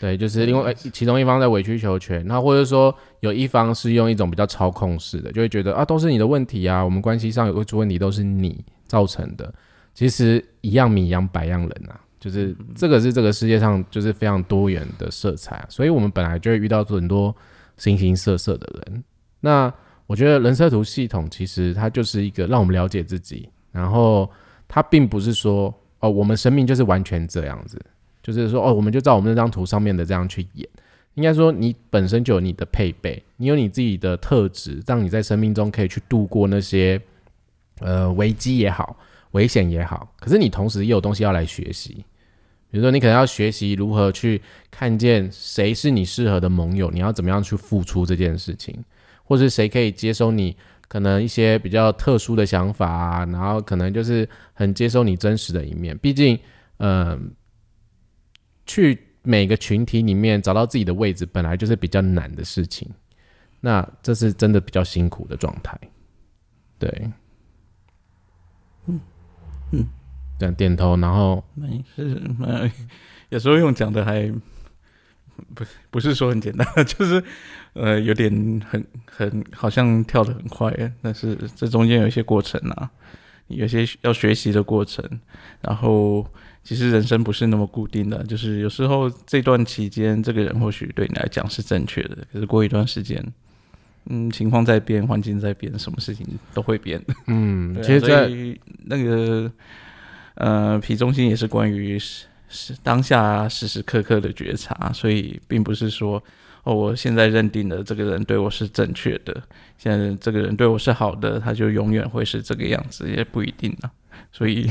对，就是另外其中一方在委曲求全，那或者说有一方是用一种比较操控式的，就会觉得啊，都是你的问题啊，我们关系上有会出问题，都是你。造成的，其实一样米养百样人啊，就是这个是这个世界上就是非常多元的色彩，所以我们本来就会遇到很多形形色色的人。那我觉得人设图系统其实它就是一个让我们了解自己，然后它并不是说哦，我们生命就是完全这样子，就是说哦，我们就照我们那张图上面的这样去演。应该说，你本身就有你的配备，你有你自己的特质，让你在生命中可以去度过那些呃危机也好，危险也好。可是你同时也有东西要来学习，比如说你可能要学习如何去看见谁是你适合的盟友，你要怎么样去付出这件事情，或是谁可以接收你可能一些比较特殊的想法啊，然后可能就是很接收你真实的一面。毕竟，嗯，去。每个群体里面找到自己的位置，本来就是比较难的事情。那这是真的比较辛苦的状态。对，嗯嗯，这样点头，然后没事，有时候用讲的还不不是说很简单，就是呃有点很很好像跳的很快，但是这中间有一些过程啊，有些要学习的过程，然后。其实人生不是那么固定的，就是有时候这段期间，这个人或许对你来讲是正确的，可是过一段时间，嗯，情况在变，环境在变，什么事情都会变。嗯，其实在那个呃，皮中心也是关于是是当下时时刻刻的觉察，所以并不是说哦，我现在认定的这个人对我是正确的，现在这个人对我是好的，他就永远会是这个样子，也不一定啊，所以。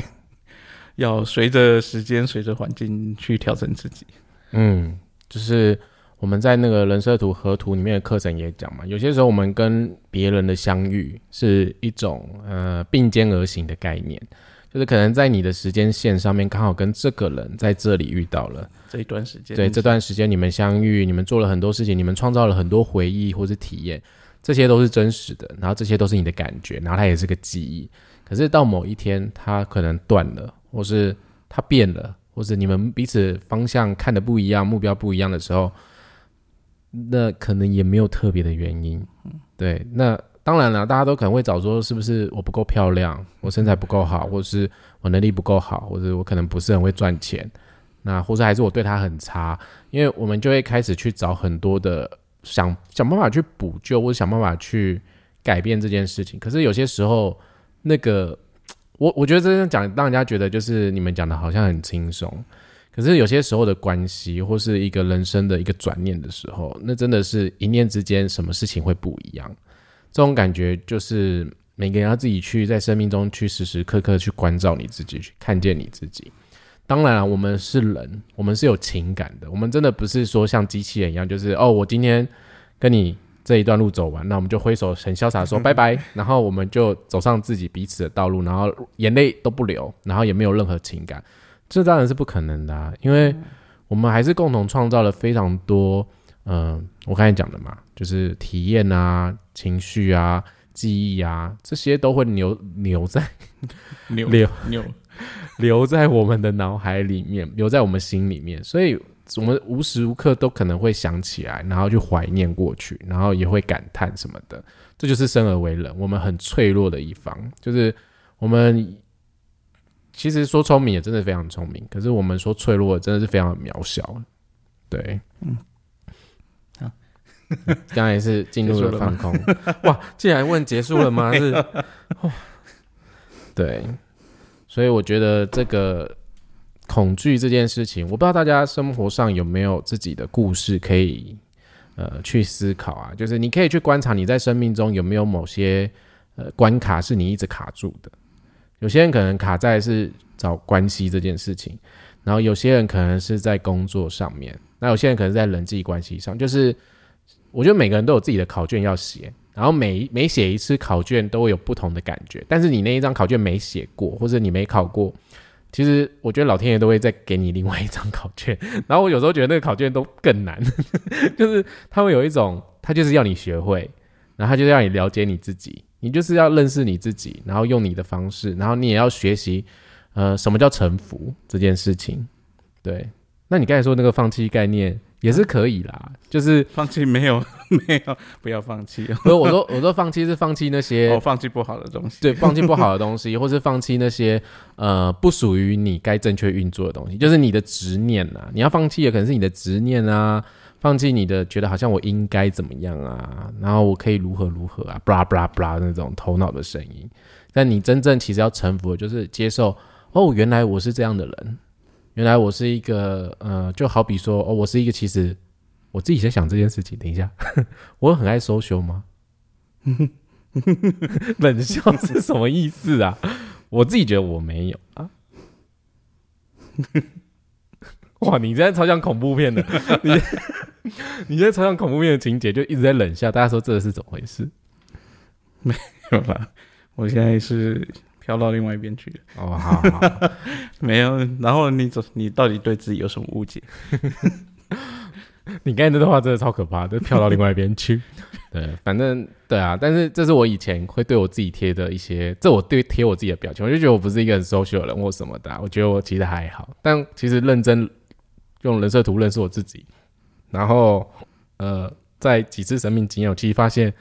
要随着时间、随着环境去调整自己。嗯，就是我们在那个人设图合图里面的课程也讲嘛，有些时候我们跟别人的相遇是一种呃并肩而行的概念，就是可能在你的时间线上面刚好跟这个人在这里遇到了这一段时间，对这段时间你们相遇，你们做了很多事情，你们创造了很多回忆或是体验，这些都是真实的，然后这些都是你的感觉，然后它也是个记忆。可是到某一天，它可能断了。或是它变了，或是你们彼此方向看的不一样，目标不一样的时候，那可能也没有特别的原因。对，那当然了，大家都可能会找说，是不是我不够漂亮，我身材不够好，或者是我能力不够好，或者我可能不是很会赚钱，那或者还是我对他很差，因为我们就会开始去找很多的想想办法去补救，或者想办法去改变这件事情。可是有些时候，那个。我我觉得这样讲，让人家觉得就是你们讲的好像很轻松，可是有些时候的关系，或是一个人生的一个转念的时候，那真的是一念之间，什么事情会不一样？这种感觉就是每个人要自己去在生命中去时时刻刻去关照你自己，去看见你自己。当然了，我们是人，我们是有情感的，我们真的不是说像机器人一样，就是哦，我今天跟你。这一段路走完，那我们就挥手很潇洒说拜拜，然后我们就走上自己彼此的道路，然后眼泪都不流，然后也没有任何情感，这当然是不可能的，因为我们还是共同创造了非常多，嗯，我刚才讲的嘛，就是体验啊、情绪啊、记忆啊，这些都会留留在留留 留在我们的脑海里面，留在我们心里面，所以。我们无时无刻都可能会想起来，然后去怀念过去，然后也会感叹什么的。这就是生而为人，我们很脆弱的一方。就是我们其实说聪明也真的非常聪明，可是我们说脆弱真的是非常渺小。对，嗯，好，刚才是进入了放空。哇，既然问结束了吗？是，对，所以我觉得这个。恐惧这件事情，我不知道大家生活上有没有自己的故事可以呃去思考啊。就是你可以去观察你在生命中有没有某些呃关卡是你一直卡住的。有些人可能卡在是找关系这件事情，然后有些人可能是在工作上面，那有些人可能在人际关系上。就是我觉得每个人都有自己的考卷要写，然后每每写一次考卷都会有不同的感觉。但是你那一张考卷没写过，或者你没考过。其实我觉得老天爷都会再给你另外一张考卷，然后我有时候觉得那个考卷都更难，就是他会有一种，他就是要你学会，然后他就是要你了解你自己，你就是要认识你自己，然后用你的方式，然后你也要学习，呃，什么叫臣服这件事情，对。那你刚才说那个放弃概念。也是可以啦，就是放弃没有 没有不要放弃。不是我说 我说放弃是放弃那些哦放弃不好的东西，对，放弃不好的东西，或是放弃那些呃不属于你该正确运作的东西，就是你的执念啊。你要放弃的可能是你的执念啊，放弃你的觉得好像我应该怎么样啊，然后我可以如何如何啊，blah blah blah 那种头脑的声音。但你真正其实要臣服的就是接受哦，原来我是这样的人。原来我是一个呃，就好比说，哦，我是一个其实我自己在想这件事情。等一下，我很爱 social 吗？冷笑是什么意思啊？我自己觉得我没有啊。哇，你现在超像恐怖片的，你你现在超像恐怖片的情节，就一直在冷笑。大家说这是怎么回事？没有啦，我现在是飘到另外一边去了。哦，好好，没有。然后你怎你到底对自己有什么误解？你刚才那段话真的超可怕，就飘到另外一边去。对，反正对啊，但是这是我以前会对我自己贴的一些，这我对贴我自己的表情，我就觉得我不是一个很 social 的人或什么的。我觉得我其实还好，但其实认真用人设图认识我自己，然后呃，在几次生命经验，我其实发现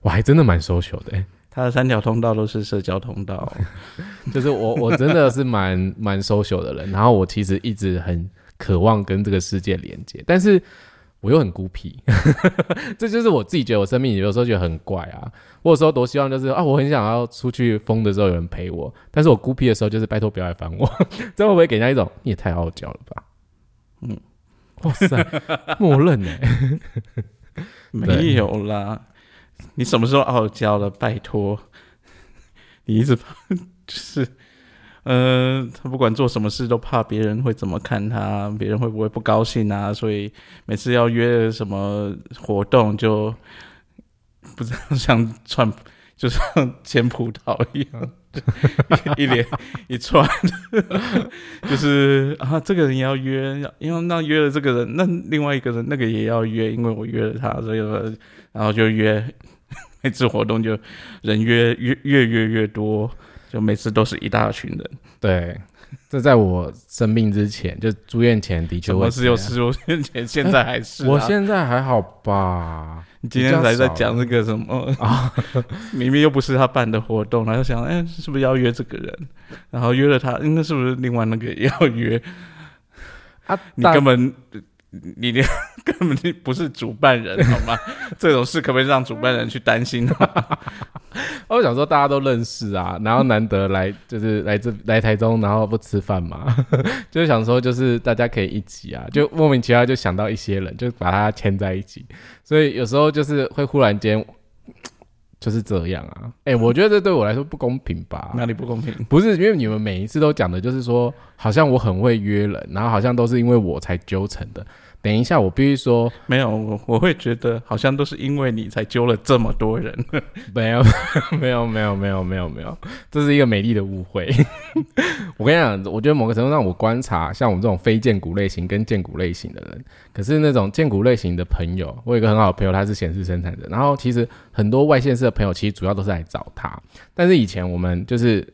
我还真的蛮 social 的。他的三条通道都是社交通道，就是我我真的是蛮蛮 social 的人，然后我其实一直很渴望跟这个世界连接，但是。我又很孤僻，这就是我自己觉得我生命有时候觉得很怪啊。我有时候多希望就是啊，我很想要出去疯的时候有人陪我，但是我孤僻的时候就是拜托不要来烦我。这会不会给人家一种你也太傲娇了吧？嗯，哇塞，默认呢？没有啦，你什么时候傲娇了？拜托，你一直怕就是。嗯，他不管做什么事都怕别人会怎么看他，别人会不会不高兴啊？所以每次要约什么活动，就不知道像串，就像捡葡萄一样，一连一串，就是啊，这个人要约，因为那约了这个人，那另外一个人那个也要约，因为我约了他，所以然后就约 每次活动就人约越越越越多。就每次都是一大群人，对，这在我生病之前，就住院前的确，我是有住院前，现在还是，我现在还好吧？你今天才在讲那个什么啊？明明又不是他办的活动，然后想，哎，是不是要约这个人？然后约了他，应该是不是另外那个也要约？啊，你根本。你连 根本就不是主办人，好吗？这种事可不可以让主办人去担心？我想说大家都认识啊，然后难得来就是来这来台中，然后不吃饭嘛，就是想说就是大家可以一起啊，就莫名其妙就想到一些人，就把他牵在一起，所以有时候就是会忽然间。就是这样啊，哎，我觉得这对我来说不公平吧？哪里不公平？不是因为你们每一次都讲的，就是说好像我很会约人，然后好像都是因为我才纠成的。等一下，我必须说，没有，我我会觉得好像都是因为你才揪了这么多人。没有，没有，没有，没有，没有，没有，这是一个美丽的误会。我跟你讲，我觉得某个程度上，我观察像我们这种非荐股类型跟荐股类型的人，可是那种荐股类型的朋友，我有一个很好的朋友，他是显示生产者，然后其实很多外线式的朋友，其实主要都是来找他。但是以前我们就是。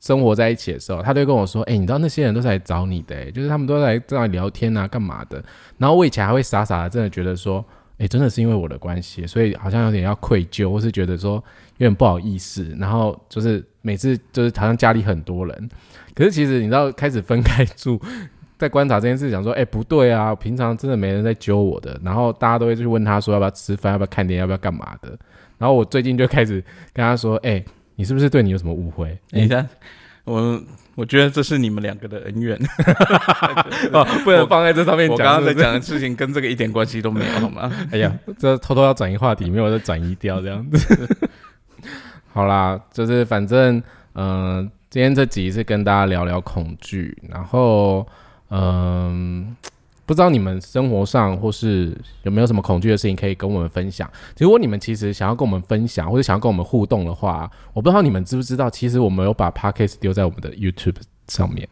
生活在一起的时候，他就跟我说：“哎，你知道那些人都是来找你的，就是他们都在这里聊天啊，干嘛的？”然后我以前还会傻傻的，真的觉得说：“哎，真的是因为我的关系，所以好像有点要愧疚，或是觉得说有点不好意思。”然后就是每次就是好像家里很多人，可是其实你知道，开始分开住，在观察这件事，想说：“哎，不对啊，平常真的没人在揪我的。”然后大家都会去问他说：“要不要吃饭？要不要看电影？要不要干嘛的？”然后我最近就开始跟他说：“哎。”你是不是对你有什么误会？你看，我我觉得这是你们两个的恩怨，不能放在这上面讲。我刚刚在讲的事情跟这个一点关系都没有，好吗？哎呀，这偷偷要转移话题，没有再转移掉这样子。好啦，就是反正，嗯，今天这集是跟大家聊聊恐惧，然后，嗯。不知道你们生活上或是有没有什么恐惧的事情可以跟我们分享？如果你们其实想要跟我们分享或者想要跟我们互动的话，我不知道你们知不知道，其实我们有把 podcast 丢在我们的 YouTube 上面。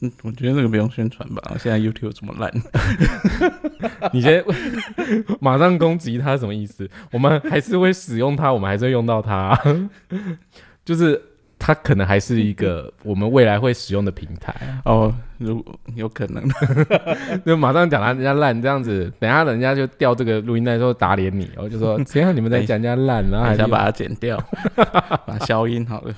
嗯，我觉得那个不用宣传吧，现在 YouTube 这么烂。你先 马上攻击他什么意思？我们还是会使用它，我们还是会用到它，就是。它可能还是一个我们未来会使用的平台哦，如有可能，就马上讲他人家烂这样子，等下人家就调这个录音带之后打脸你，我就说谁让你们在讲人家烂，然后还 想把它剪掉，把消音好了。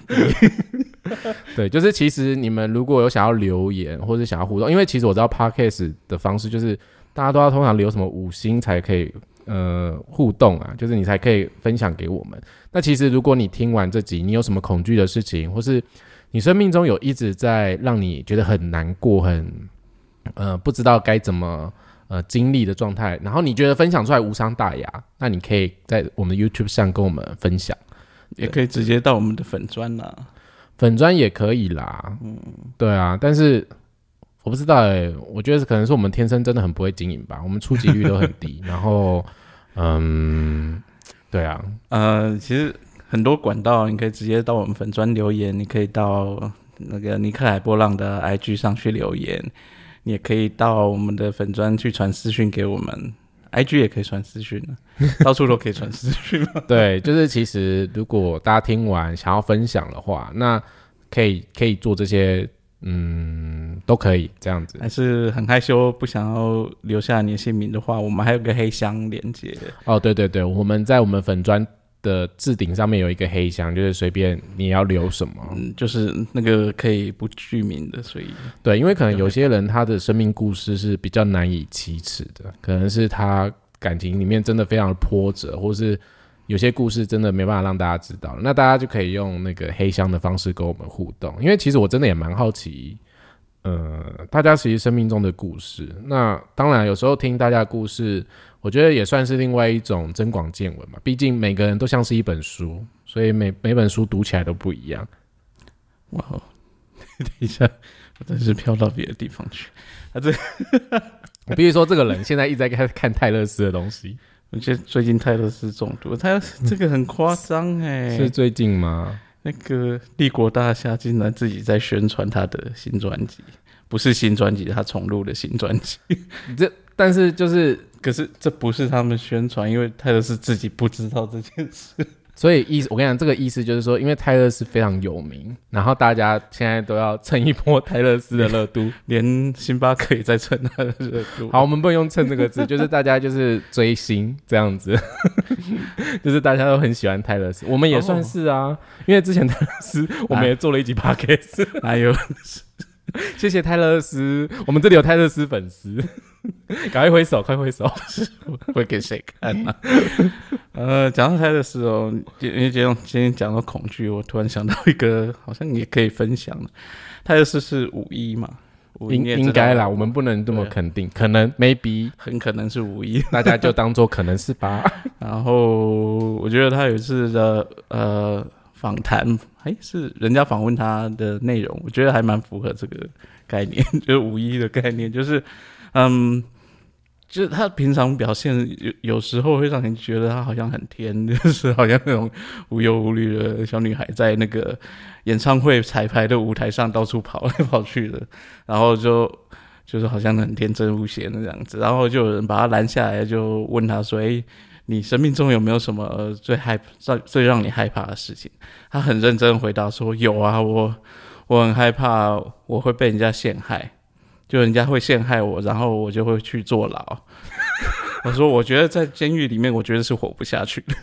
对，就是其实你们如果有想要留言或者想要互动，因为其实我知道 podcast 的方式就是大家都要通常留什么五星才可以。呃，互动啊，就是你才可以分享给我们。那其实，如果你听完这集，你有什么恐惧的事情，或是你生命中有一直在让你觉得很难过、很呃不知道该怎么呃经历的状态，然后你觉得分享出来无伤大雅，那你可以在我们的 YouTube 上跟我们分享，也可以直接到我们的粉砖啦。粉砖也可以啦。嗯，对啊，但是我不知道哎、我觉得可能是我们天生真的很不会经营吧，我们出及率都很低，然后嗯，对啊，呃，其实很多管道，你可以直接到我们粉砖留言，你可以到那个尼克海波浪的 IG 上去留言，你也可以到我们的粉砖去传私讯给我们，IG 也可以传私讯的，到处都可以传私讯嘛。对，就是其实如果大家听完想要分享的话，那可以可以做这些，嗯，都可以这样子。还是很害羞不想要留下你的姓名的话，我们还有个黑箱连接，哦，对对对，我们在我们粉砖的置顶上面有一个黑箱，就是随便你要留什么。嗯，就是那个可以不具名的，所以对，因为可能有些人他的生命故事是比较难以启齿的，可能是他感情里面真的非常的波折，或是有些故事真的没办法让大家知道，那大家就可以用那个黑箱的方式跟我们互动。因为其实我真的也蛮好奇，呃，大家其实生命中的故事。那当然有时候听大家的故事，我觉得也算是另外一种增广见闻嘛。毕竟每个人都像是一本书，所以每每本书读起来都不一样。哇哦，等一下，我真是飘到别的地方去啊！这。我必须说，这个人现在一直在看看泰勒斯的东西。我觉得最近泰勒斯中毒，泰勒斯这个很夸张哎，是最近吗？那个帝国大厦竟然自己在宣传他的新专辑，不是新专辑，他重录的新专辑。这但是就是，可是这不是他们宣传，因为泰勒斯自己不知道这件事。所以意思我跟你讲，这个意思就是说，因为泰勒斯非常有名，然后大家现在都要蹭一波泰勒斯的热度。连星巴克也在蹭他的热度。好，我们不能用“蹭”这个字，就是大家就是追星这样子，就是大家都很喜欢泰勒斯，我们也算是啊，因为之前泰勒斯我们也做了一集 podcast，哪有？谢谢泰勒斯，我们这里有泰勒斯粉丝，赶快挥手，快挥手。会给谁看呢、呃，讲到泰勒斯哦，因为今天今天讲到恐惧，我突然想到一个好像也可以分享的。泰勒斯是五一嘛？应应该啦，我们不能这么肯定，可能 maybe 很可能是五一。大家就当做可能是吧。然后我觉得他有一次的呃访谈，哎，是人家访问他的内容，我觉得还蛮符合这个概念，就是五一的概念，就是嗯。就是他平常表现有有时候会让人觉得他好像很天，就是好像那种无忧无虑的小女孩，在那个演唱会彩排的舞台上到处跑来跑去的，然后就就是好像很天真无邪的这样子，然后就有人把他拦下来，就问他说：“诶，你生命中有没有什么最害最最让你害怕的事情？”他很认真回答说：“有啊，我我很害怕我会被人家陷害，就人家会陷害我，然后我就会去坐牢。”我说：“我觉得在监狱里面，我觉得是活不下去的。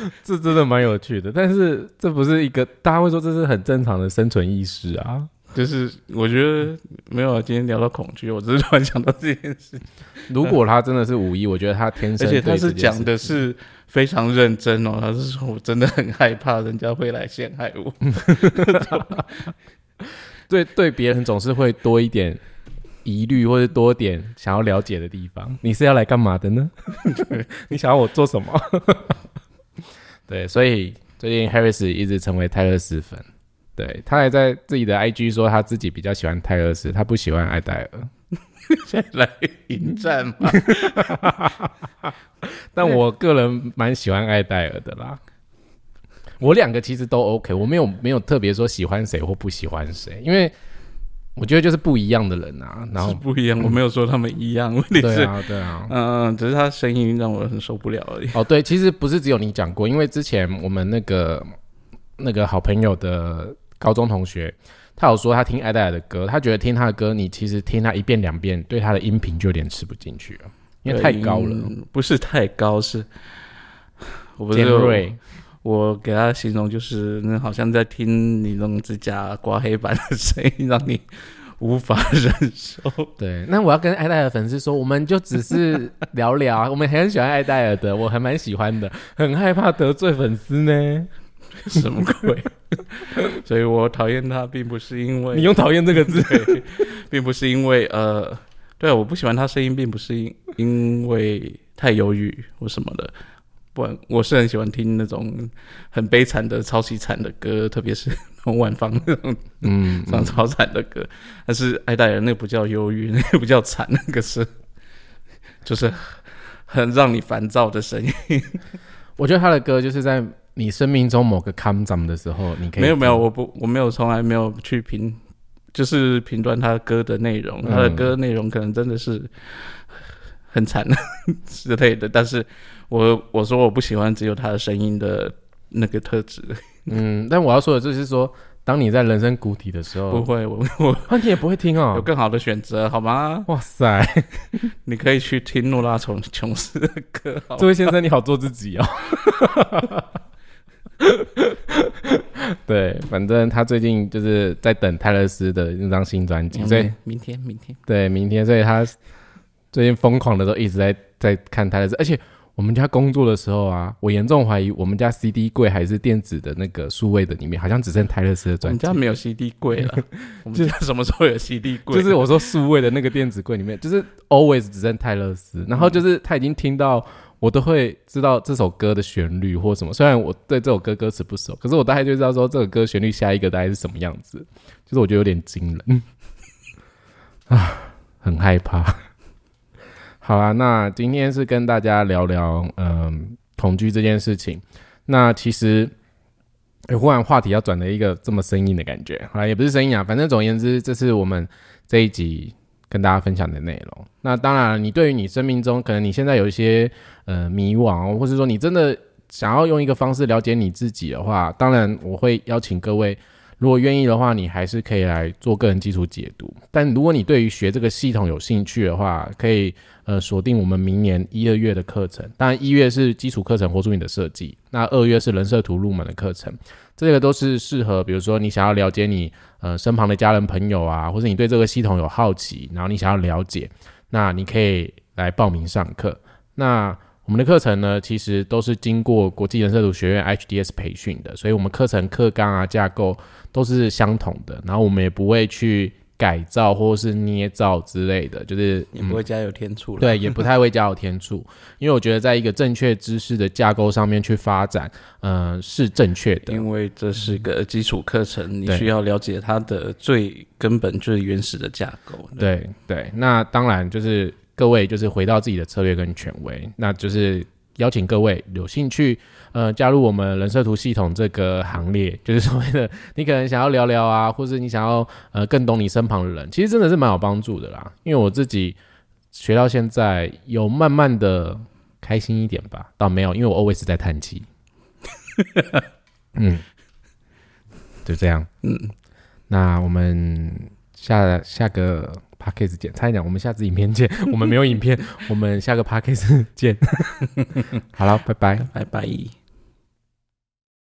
这真的蛮有趣的，但是这不是一个大家会说这是很正常的生存意识啊。就是我觉得没有啊，今天聊到恐惧，我只是突然想到这件事，如果他真的是五一，我觉得他天生而且他是讲的是非常认真哦，他是说我真的很害怕人家会来陷害我。对对别人总是会多一点疑虑，或者多点想要了解的地方。你是要来干嘛的呢？你想要我做什么？对，所以最近 Harris 一直成为泰勒斯粉。对他还在自己的 IG 说他自己比较喜欢泰勒斯，他不喜欢艾戴尔。现在来迎战嘛？但我个人蛮喜欢艾戴尔的啦。我两个其实都 OK，我没有没有特别说喜欢谁或不喜欢谁，因为我觉得就是不一样的人啊。然后是不一样，我没有说他们一样，问题是，对啊，对啊。嗯、只是他声音让我很受不了而已。哦，对，其实不是只有你讲过，因为之前我们那个那个好朋友的高中同学，他有说他听艾戴尔的歌，他觉得听他的歌，你其实听他一遍两遍，对他的音频就有点吃不进去了，因为太高了，嗯不是太高，是 我不是尖锐。我给他形容就是，那好像在听你用指甲刮黑板的声音，让你无法忍受。对，那我要跟艾戴尔粉丝说，我们就只是聊聊啊，我们很喜欢艾戴尔的，我还蛮喜欢的，很害怕得罪粉丝呢。什么鬼？所以我讨厌他，并不是因为你用“讨厌”这个字，并不是因为呃，对，我不喜欢他声音，并不是因因为太忧郁或什么的。不然，我是很喜欢听那种很悲惨的、超级惨的歌，特别是从晚芳那种嗯，唱超惨的歌。但是爱戴尔那个不叫忧郁，那个不叫惨，那个是就是很让你烦躁的声音。我觉得他的歌就是在你生命中某个康涨的时候，你可以没有没有，我不我没有从来没有去评，就是评断他歌的内容，他的嗯歌内容可能真的是很惨 之类的，但是我我说我不喜欢只有他的声音的那个特质，嗯，但我要说的就是说，当你在人生谷底的时候，不会，我我啊，你也不会听哦有哦。更好的选择，好吗？哇塞，你可以去听诺拉琼琼斯的歌，这位先生你好做自己哦。对，反正他最近就是在等泰勒斯的那张新专辑，所以嗯明天明天对明天，所以他最近疯狂的都一直在在看泰勒斯，而且我们家工作的时候啊，我严重怀疑我们家 CD 柜还是电子的那个数位的里面，好像只剩泰勒斯的我专辑。们家没有 CD 柜了，我们家什么时候有 CD 柜？就是我说数位的那个电子柜里面，就是 always 只剩泰勒斯，然后就是他已经听到，我都会知道这首歌的旋律或什么。虽然我对这首歌歌词不熟，可是我大概就知道说这首歌旋律下一个大概是什么样子，就是我觉得有点惊人 啊，很害怕。好啦，那今天是跟大家聊聊嗯恐惧这件事情。那其实。忽然话题要转了一个这么生硬的感觉，好啦，也不是生硬啊，反正总而言之，这是我们这一集跟大家分享的内容。那当然，你对于你生命中可能你现在有一些呃迷惘，或是说你真的想要用一个方式了解你自己的话，当然我会邀请各位，如果愿意的话，你还是可以来做个人基础解读。但如果你对于学这个系统有兴趣的话，可以呃锁定我们明年一二月的课程。当然，一月是基础课程，活出你的设计；那二月是人设图入门的课程。这个都是适合，比如说你想要了解你呃身旁的家人朋友啊，或者你对这个系统有好奇，然后你想要了解，那你可以来报名上课。那我们的课程呢，其实都是经过国际人设图学院 HDS 培训的，所以我们课程课纲啊架构都是相同的，然后我们也不会去改造或是捏造之类的，就是也不会加油添醋了。对，也不太会加有天醋，因为我觉得在一个正确知识的架构上面去发展，呃，是正确的。因为这是个基础课程，你需要了解它的最根本、最原始的架构。对对，那当然就是各位就是回到自己的策略跟权威，那就是邀请各位有兴趣呃加入我们人设图系统这个行列，就是所谓的你可能想要聊聊啊，或是你想要呃更懂你身旁的人，其实真的是蛮有帮助的啦。因为我自己学到现在有慢慢的开心一点吧，倒没有，因为我 always 在叹气。嗯，就这样。嗯，那我们下下个 p a c k a g e 见，差一点，我们下次影片见。我们没有影片，我们下个 p a c k a g e 见。好了，拜拜。拜拜。